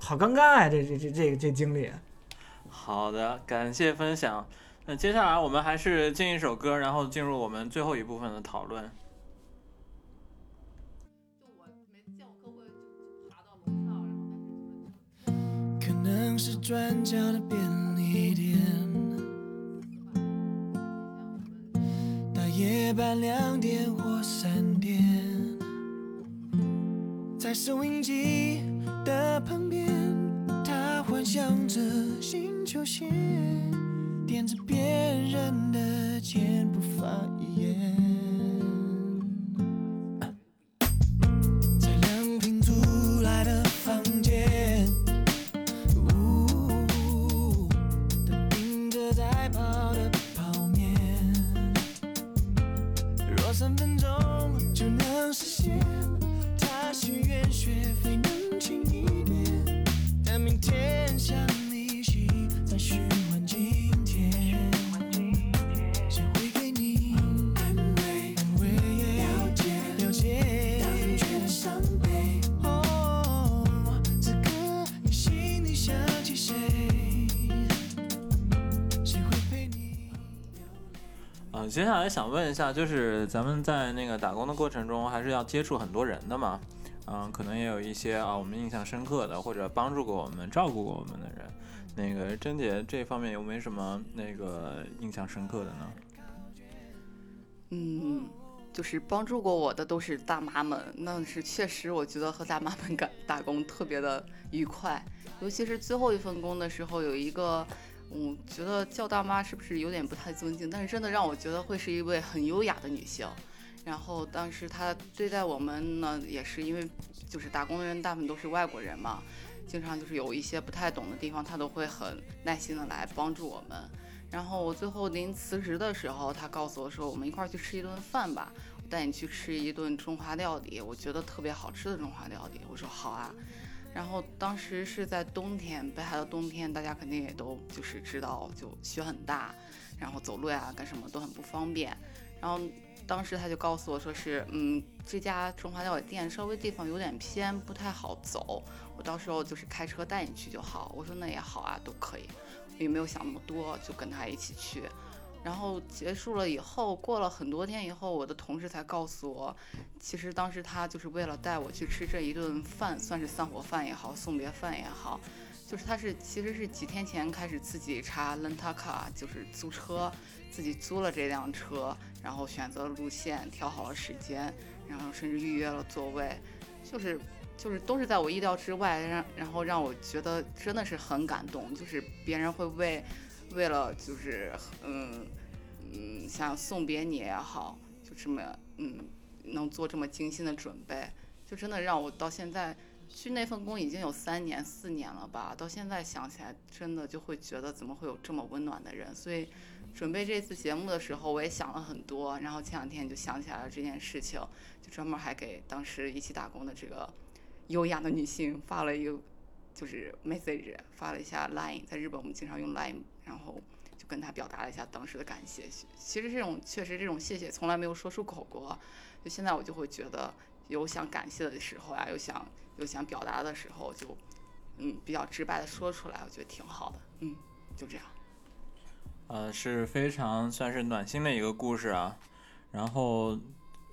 好尴尬呀、这这这这这经历。好的，感谢分享。那接下来我们还是进一首歌，然后进入我们最后一部分的讨论。可能是转角的便利店，大夜班两点或三点，在收音机的旁边，他幻想着新球鞋，踮着别人的肩不发一言。问一下，就是咱们在那个打工的过程中，还是要接触很多人的嘛？嗯，可能也有一些啊，我们印象深刻的，或者帮助过我们、照顾过我们的人。那个珍姐这方面有没有什么那个印象深刻的呢？嗯，就是帮助过我的都是大妈们，那是确实，我觉得和大妈们干打工特别的愉快，尤其是最后一份工的时候，有一个，我觉得叫大妈是不是有点不太尊敬，但是真的让我觉得会是一位很优雅的女性。然后当时她对待我们呢，也是因为就是打工的人大部分都是外国人嘛，经常就是有一些不太懂的地方，她都会很耐心的来帮助我们。然后我最后临辞职的时候，她告诉我说：“我们一块儿去吃一顿饭吧，我带你去吃一顿中华料理，我觉得特别好吃的中华料理。”我说：“好啊。”然后当时是在冬天，北海的冬天，大家肯定也都就是知道，就雪很大，然后走路呀干什么都很不方便。然后当时他就告诉我说是，嗯，这家中华料理店稍微地方有点偏，不太好走，我到时候就是开车带你去就好。我说那也好啊，都可以。也没有想那么多，就跟他一起去。然后结束了以后，过了很多天以后，我的同事才告诉我，其实当时他就是为了带我去吃这一顿饭，算是散伙饭也好，送别饭也好，就是他是其实是几天前开始自己查 l e n t a c a 就是租车，自己租了这辆车，然后选择了路线，调好了时间，然后甚至预约了座位，就是。就是都是在我意料之外，让然后让我觉得真的是很感动。就是别人会为为了就是嗯嗯想送别你也好，就这么嗯能做这么精心的准备，就真的让我到现在去那份工已经有三年四年了吧，到现在想起来真的就会觉得怎么会有这么温暖的人。所以准备这次节目的时候，我也想了很多，然后前两天就想起来了这件事情，就专门还给当时一起打工的这个。优雅的女性发了一个就是 message，发了一下 line，在日本我们经常用 line，然后就跟他表达了一下当时的感谢。其实这种确实这种谢谢从来没有说出口过，就现在我就会觉得有想感谢的时候啊，有想有想表达的时候，就嗯比较直白的说出来，我觉得挺好的。嗯，就这样。呃，是非常算是暖心的一个故事啊，然后。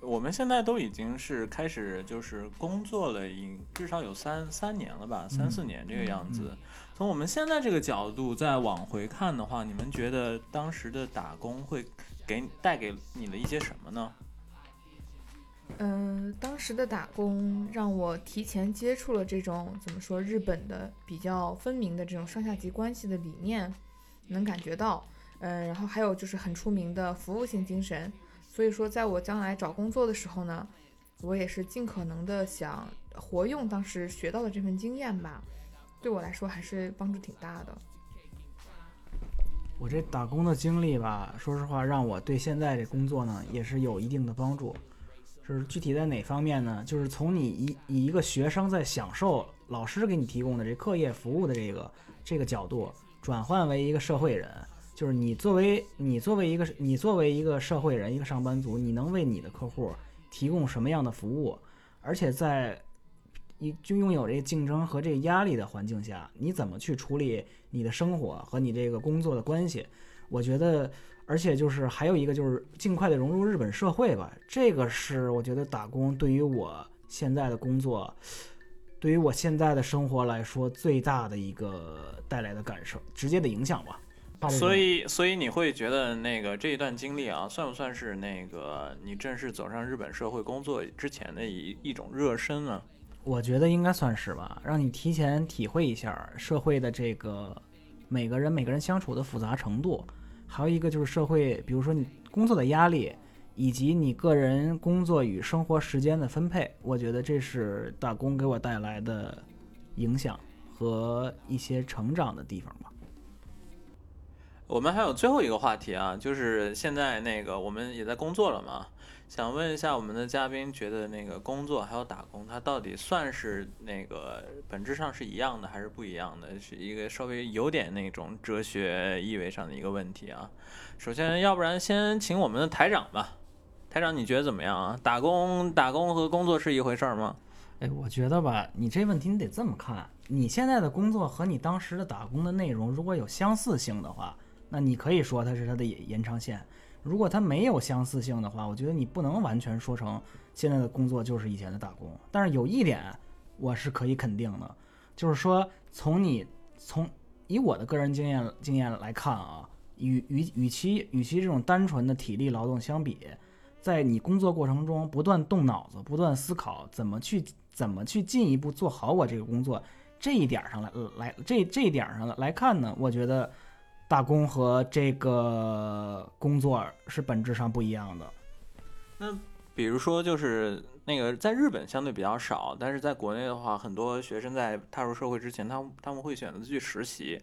我们现在都已经是开始就是工作了，已至少有三三年了吧，三四年这个样子。从我们现在这个角度再往回看的话，你们觉得当时的打工会给带给你了一些什么呢？嗯，当时的打工让我提前接触了这种怎么说日本的比较分明的这种上下级关系的理念，能感觉到。嗯，然后还有就是很出名的服务性精神。所以说，在我将来找工作的时候呢，我也是尽可能的想活用当时学到的这份经验吧，对我来说还是帮助挺大的。我这打工的经历吧，说实话，让我对现在这工作呢也是有一定的帮助。是具体在哪方面呢？就是从你一以一个学生在享受老师给你提供的这课业服务的这个这个角度，转换为一个社会人。就是你作为你作为一个你作为一个社会人一个上班族，你能为你的客户提供什么样的服务？而且在一就拥有这个竞争和这个压力的环境下，你怎么去处理你的生活和你这个工作的关系？我觉得，而且就是还有一个就是尽快的融入日本社会吧。这个是我觉得打工对于我现在的工作，对于我现在的生活来说最大的一个带来的感受，直接的影响吧。所以，所以你会觉得那个这一段经历啊，算不算是那个你正式走上日本社会工作之前的一一种热身呢？我觉得应该算是吧，让你提前体会一下社会的这个每个人每个人相处的复杂程度，还有一个就是社会，比如说你工作的压力，以及你个人工作与生活时间的分配，我觉得这是打工给我带来的影响和一些成长的地方吧。我们还有最后一个话题啊，就是现在那个我们也在工作了嘛，想问一下我们的嘉宾，觉得那个工作还有打工，它到底算是那个本质上是一样的还是不一样的？是一个稍微有点那种哲学意味上的一个问题啊。首先，要不然先请我们的台长吧，台长你觉得怎么样啊？打工打工和工作是一回事吗？哎，我觉得吧，你这问题你得这么看，你现在的工作和你当时的打工的内容如果有相似性的话。那你可以说它是它的延延长线，如果它没有相似性的话，我觉得你不能完全说成现在的工作就是以前的打工。但是有一点我是可以肯定的，就是说从你从以我的个人经验经验来看啊，与与与其与其这种单纯的体力劳动相比，在你工作过程中不断动脑子、不断思考怎么去怎么去进一步做好我这个工作这一点上来来这这一点上来看呢，我觉得打工和这个工作是本质上不一样的。那比如说，就是那个在日本相对比较少，但是在国内的话，很多学生在踏入社会之前，他他们会选择去实习。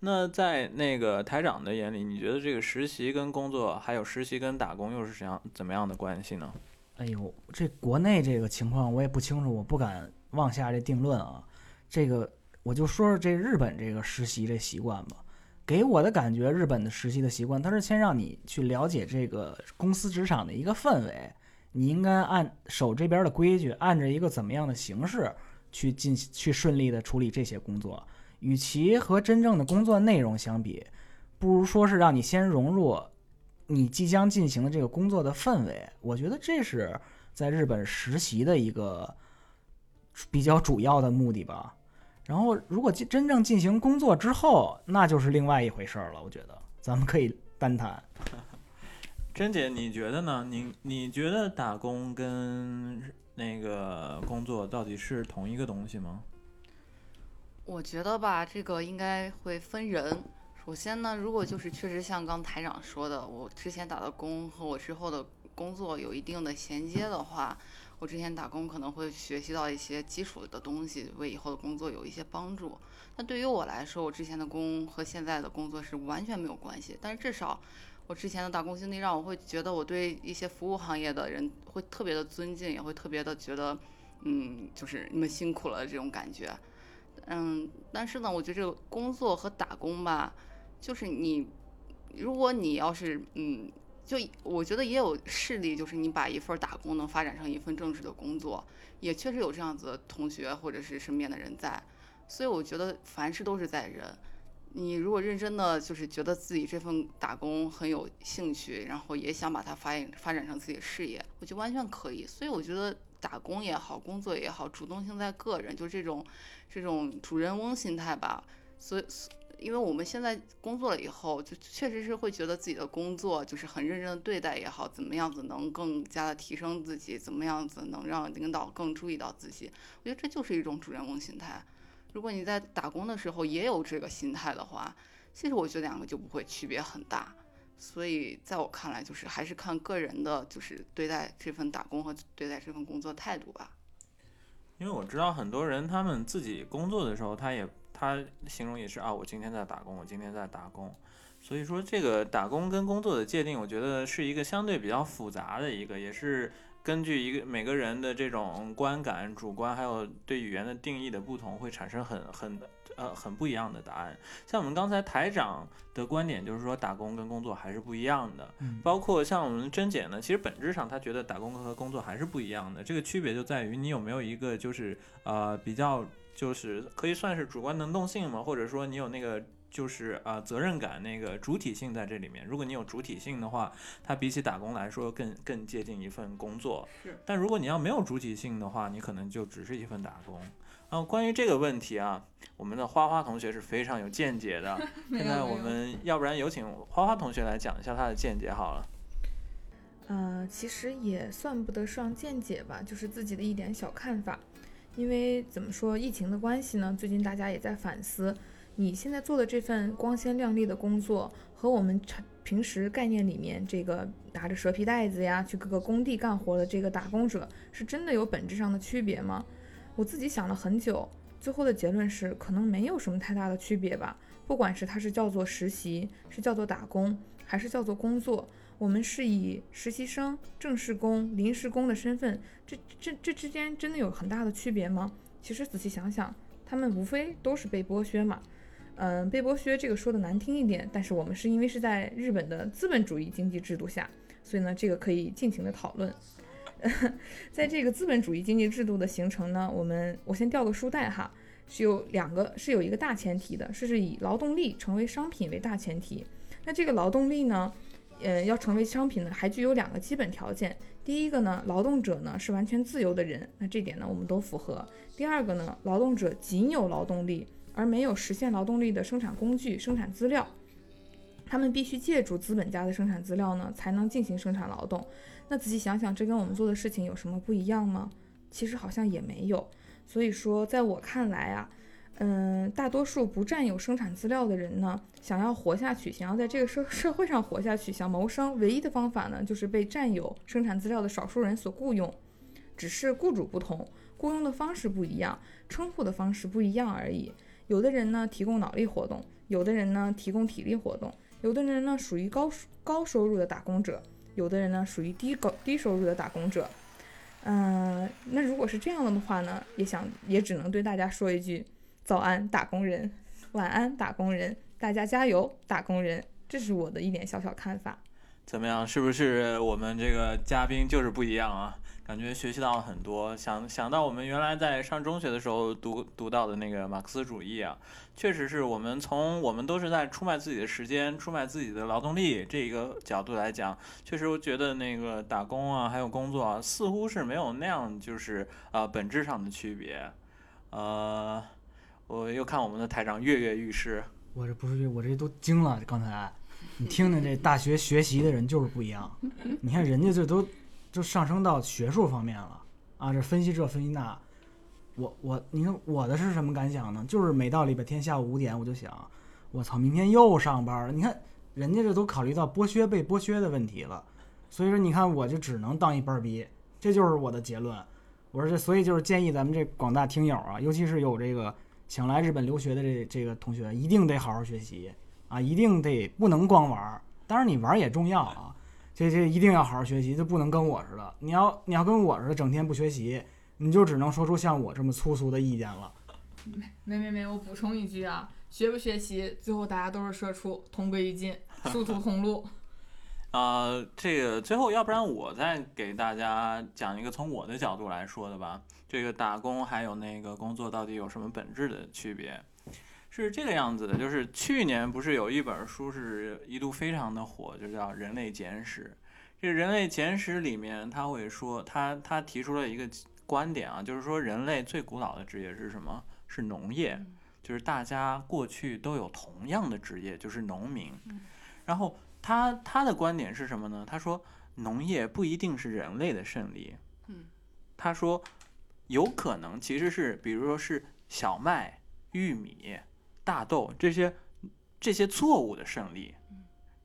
那在那个台长的眼里，你觉得这个实习跟工作，还有实习跟打工又是怎样怎么样的关系呢？哎呦，这国内这个情况我也不清楚，我不敢妄下这定论啊。这个我就说说这日本这个实习这习惯吧。给我的感觉，日本的实习的习惯，它是先让你去了解这个公司职场的一个氛围，你应该按守这边的规矩，按着一个怎么样的形式去进去顺利的处理这些工作。与其和真正的工作内容相比，不如说是让你先融入你即将进行的这个工作的氛围。我觉得这是在日本实习的一个比较主要的目的吧。然后，如果进真正进行工作之后，那就是另外一回事儿了。我觉得咱们可以单谈。珍姐，你觉得呢？你你觉得打工跟那个工作到底是同一个东西吗？我觉得吧，这个应该会分人。首先呢，如果就是确实像刚台长说的，我之前打的工和我之后的工作有一定的衔接的话，我之前打工可能会学习到一些基础的东西，为以后的工作有一些帮助。那对于我来说，我之前的工和现在的工作是完全没有关系，但是至少我之前的打工经历让我会觉得我对一些服务行业的人会特别的尊敬，也会特别的觉得，嗯，就是你们辛苦了这种感觉。嗯，但是呢，我觉得这个工作和打工吧，就是你，如果你要是嗯，就我觉得也有事例，就是你把一份打工能发展成一份正式的工作，也确实有这样子的同学或者是身边的人在，所以我觉得凡事都是在人。你如果认真的就是觉得自己这份打工很有兴趣，然后也想把它发发展成自己的事业，我觉得完全可以。所以我觉得打工也好，工作也好，主动性在个人，就这种这种主人翁心态吧。所以，因为我们现在工作了以后，就确实是会觉得自己的工作就是很认真的对待也好，怎么样子能更加的提升自己，怎么样子能让领导更注意到自己。我觉得这就是一种主人翁心态。如果你在打工的时候也有这个心态的话，其实我觉得两个就不会区别很大。所以在我看来，就是还是看个人的，就是对待这份打工和对待这份工作态度吧。因为我知道很多人他们自己工作的时候，他也他形容也是啊，我今天在打工，我今天在打工。所以说这个打工跟工作的界定，我觉得是一个相对比较复杂的一个，也是。根据一个每个人的这种观感、主观，还有对语言的定义的不同，会产生很很呃很不一样的答案。像我们刚才台长的观点，就是说打工跟工作还是不一样的。包括像我们甄姐呢，其实本质上她觉得打工和工作还是不一样的。这个区别就在于你有没有一个就是呃比较就是可以算是主观能动性嘛，或者说你有那个。就是啊，责任感那个主体性在这里面。如果你有主体性的话，它比起打工来说更更接近一份工作。是。但如果你要没有主体性的话，你可能就只是一份打工。然后关于这个问题啊，我们的花花同学是非常有见解的。现在我们要不然有请花花同学来讲一下他的见解好了。呃，其实也算不得上见解吧，就是自己的一点小看法。因为怎么说，疫情的关系呢？最近大家也在反思。你现在做的这份光鲜亮丽的工作，和我们平时概念里面这个拿着蛇皮袋子呀去各个工地干活的这个打工者，是真的有本质上的区别吗？我自己想了很久，最后的结论是可能没有什么太大的区别吧。不管是它是叫做实习，是叫做打工，还是叫做工作，我们是以实习生、正式工、临时工的身份，这这这之间真的有很大的区别吗？其实仔细想想，他们无非都是被剥削嘛。嗯，被剥削这个说的难听一点，但是我们是因为是在日本的资本主义经济制度下，所以呢，这个可以尽情的讨论。在这个资本主义经济制度的形成呢，我们我先掉个书袋哈，是有两个是有一个大前提的，是是以劳动力成为商品为大前提。那这个劳动力呢，呃，要成为商品呢，还具有两个基本条件。第一个呢，劳动者呢是完全自由的人，那这点呢我们都符合。第二个呢，劳动者仅有劳动力，而没有实现劳动力的生产工具、生产资料。他们必须借助资本家的生产资料呢，才能进行生产劳动。那仔细想想，这跟我们做的事情有什么不一样吗？其实好像也没有。所以说，在我看来啊，嗯，大多数不占有生产资料的人呢，想要活下去，想要在这个社 社会上活下去，想谋生，唯一的方法呢，就是被占有生产资料的少数人所雇佣，只是雇主不同，雇佣的方式不一样，称呼的方式不一样而已。有的人呢提供脑力活动，有的人呢提供体力活动，有的人呢属于高高收入的打工者，有的人呢属于低高低收入的打工者。嗯，那如果是这样的话呢，也想也只能对大家说一句：早安，打工人；晚安，打工人。大家加油，打工人。这是我的一点小小看法。怎么样？是不是我们这个嘉宾就是不一样啊？感觉学习到了很多，想想到我们原来在上中学的时候读读到的那个马克思主义啊，确实是我们从我们都是在出卖自己的时间、出卖自己的劳动力这一个角度来讲，确实我觉得那个打工啊，还有工作啊，似乎是没有那样就是呃本质上的区别。呃，我又看我们的台长跃跃欲试，我这不是我这都惊了，刚才你听听这大学学习的人就是不一样，你看人家这都。就上升到学术方面了啊！这分析这分析那，我我你看我的是什么感想呢？就是每到礼拜天下午五点，我就想，我操，明天又上班了。你看人家这都考虑到剥削被剥削的问题了，所以说你看我就只能当一班逼，这就是我的结论。我说这，所以就是建议咱们这广大听友啊，尤其是有这个想来日本留学的这这个同学，一定得好好学习啊，一定得不能光玩。当然你玩也重要啊。这这一定要好好学习，就不能跟我似的。你要你要跟我似的，整天不学习，你就只能说出像我这么粗俗的意见了。没没没，我补充一句啊，学不学习，最后大家都是社畜，同归于尽，殊途同路。啊，这个最后，要不然我再给大家讲一个从我的角度来说的吧。这个打工还有那个工作到底有什么本质的区别？是这个样子的，就是去年不是有一本书是一度非常的火，就叫《人类简史》。这《人类简史》里面他会说，他他提出了一个观点啊，就是说人类最古老的职业是什么？是农业，就是大家过去都有同样的职业，就是农民。然后他他的观点是什么呢？他说农业不一定是人类的胜利。他说有可能其实是，比如说是小麦、玉米。大豆这些这些作物的胜利，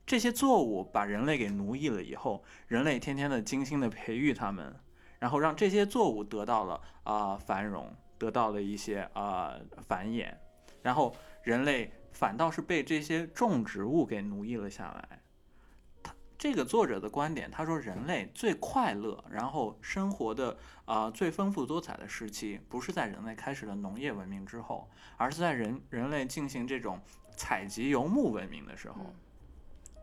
这些作物把人类给奴役了以后，人类天天的精心的培育它们，然后让这些作物得到了啊繁荣，得到了一些啊繁衍，然后人类反倒是被这些种植物给奴役了下来。他这个作者的观点，他说人类最快乐，然后生活的啊最丰富多彩的时期，不是在人类开始了农业文明之后。而是在人人类进行这种采集游牧文明的时候，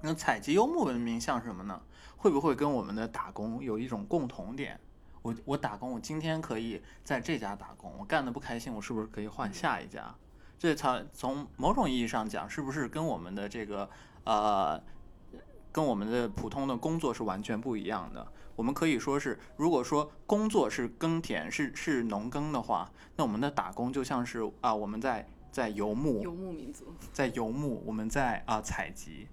那采集游牧文明像什么呢？会不会跟我们的打工有一种共同点？我我打工，我今天可以在这家打工，我干的不开心，我是不是可以换下一家？这才从某种意义上讲，是不是跟我们的这个呃，跟我们的普通的工作是完全不一样的？我们可以说是，如果说工作是耕田，是是农耕的话，那我们的打工就像是啊，我们在在游牧，游牧民族，在游牧，我们在啊采集。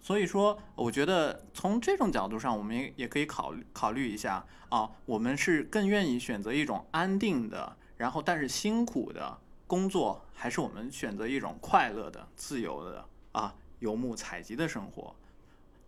所以说，我觉得从这种角度上，我们也也可以考虑考虑一下啊，我们是更愿意选择一种安定的，然后但是辛苦的工作，还是我们选择一种快乐的、自由的啊游牧采集的生活？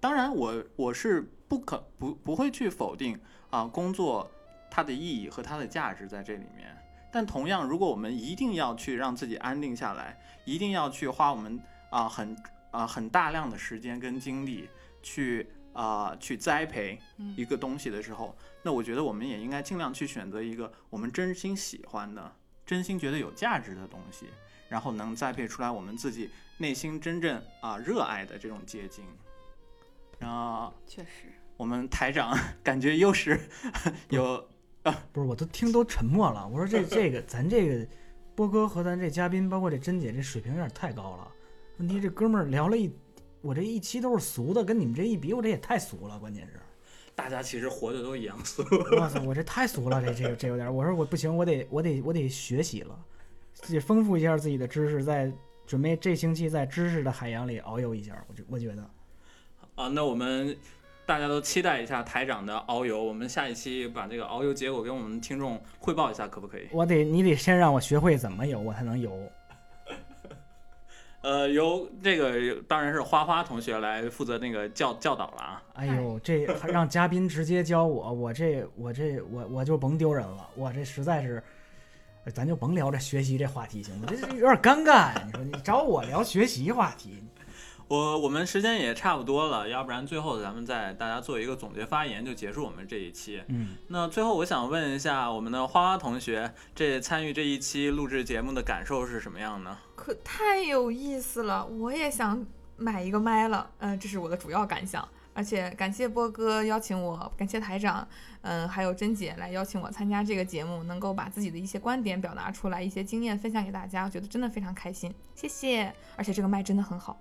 当然，我我是。不可不不会去否定啊工作它的意义和它的价值在这里面，但同样，如果我们一定要去让自己安定下来，一定要去花我们啊很啊很大量的时间跟精力去啊去栽培一个东西的时候，那我觉得我们也应该尽量去选择一个我们真心喜欢的、真心觉得有价值的东西，然后能栽培出来我们自己内心真正啊热爱的这种结晶。啊，确实。我们台长 感觉又是有啊，不是，我都听都沉默了。我说这这个咱这个波哥和咱这嘉宾，包括这珍姐，这水平有点太高了。问题这哥们儿聊了一我这一期都是俗的，跟你们这一比，我这也太俗了，关键是。大家其实活的都一样俗。哇塞，我这太俗了，这这这有点儿。我说我不行，我得我得我得学习了，自己丰富一下自己的知识，在准备这星期在知识的海洋里遨游一下。我觉我觉得，啊，那我们大家都期待一下台长的遨游。我们下一期把这个遨游结果给我们听众汇报一下，可不可以？我得你得先让我学会怎么游，我才能游。呃，由这个当然是花花同学来负责那个教教导了啊。哎呦，这还让嘉宾直接教我，我这我这我我就甭丢人了，我这实在是，咱就甭聊这学习这话题行吗？这这有点尴尬呀。你说你找我聊学习话题，我我们时间也差不多了，要不然最后咱们再大家做一个总结发言，就结束我们这一期。嗯，那最后我想问一下我们的花花同学，这参与这一期录制节目的感受是什么样呢？可太有意思了，我也想买一个麦了，嗯、这是我的主要感想。而且感谢波哥邀请我，感谢台长，嗯、还有珍姐来邀请我参加这个节目，能够把自己的一些观点表达出来，一些经验分享给大家，我觉得真的非常开心，谢谢。而且这个麦真的很好，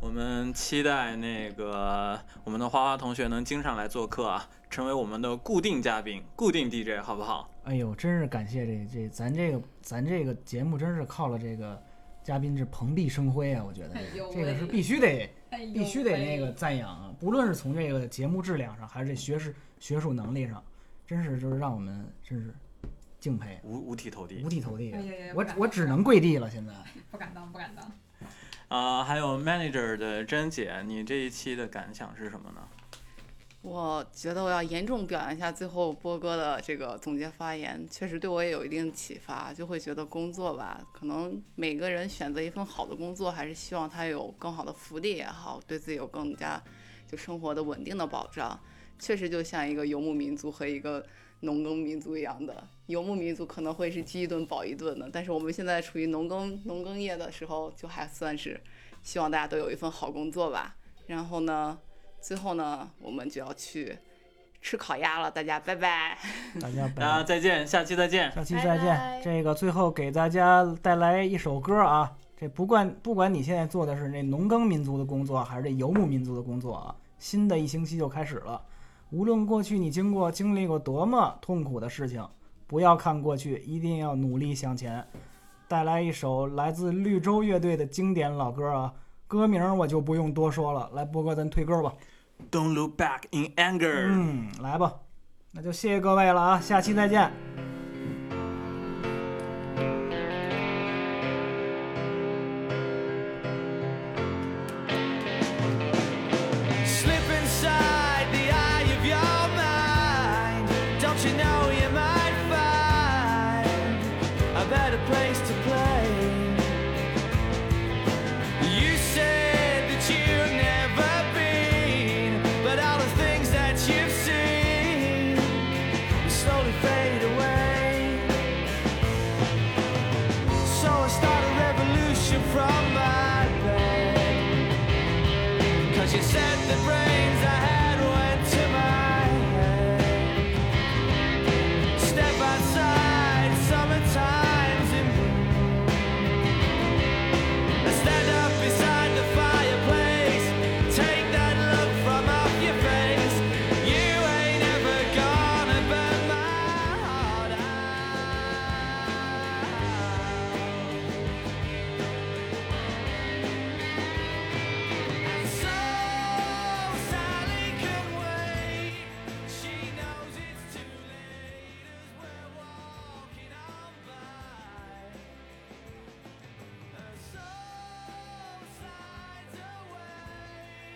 我们期待那个我们的花花同学能经常来做客啊，成为我们的固定嘉宾、固定 DJ，好不好？哎呦，真是感谢这这咱这个咱这个节目真是靠了这个嘉宾是蓬荜生辉啊！我觉得哎呦这个是必须得哎必须得那个赞扬啊，不论是从这个节目质量上，还是这学识学术能力上，真是就是让我们真是敬佩，五五体投地五。体投地哎呀呀。我我只能跪地了，现在。不敢当，不敢当。啊、还有 manager 的珍姐，你这一期的感想是什么呢？我觉得我要严重表扬一下最后波哥的这个总结发言，确实对我也有一定启发，就会觉得工作吧，可能每个人选择一份好的工作，还是希望他有更好的福利也好，对自己有更加就生活的稳定的保障。确实就像一个游牧民族和一个农耕民族一样的，游牧民族可能会是饥一顿饱一顿的，但是我们现在处于农耕农耕业的时候，就还算是希望大家都有一份好工作吧。然后呢，最后呢，我们就要去吃烤鸭了，大家拜拜。大家大家拜，再见，下期再见。下期再见。拜拜这个最后给大家带来一首歌啊，这不管不管你现在做的是那农耕民族的工作，还是这游牧民族的工作啊，新的一星期就开始了。无论过去你经过经历过多么痛苦的事情，不要看过去，一定要努力向前。带来一首来自绿洲乐队的经典老歌啊，歌名我就不用多说了。来，波哥，咱推歌吧。Don't look back in anger。嗯，来吧，那就谢谢各位了啊，下期再见。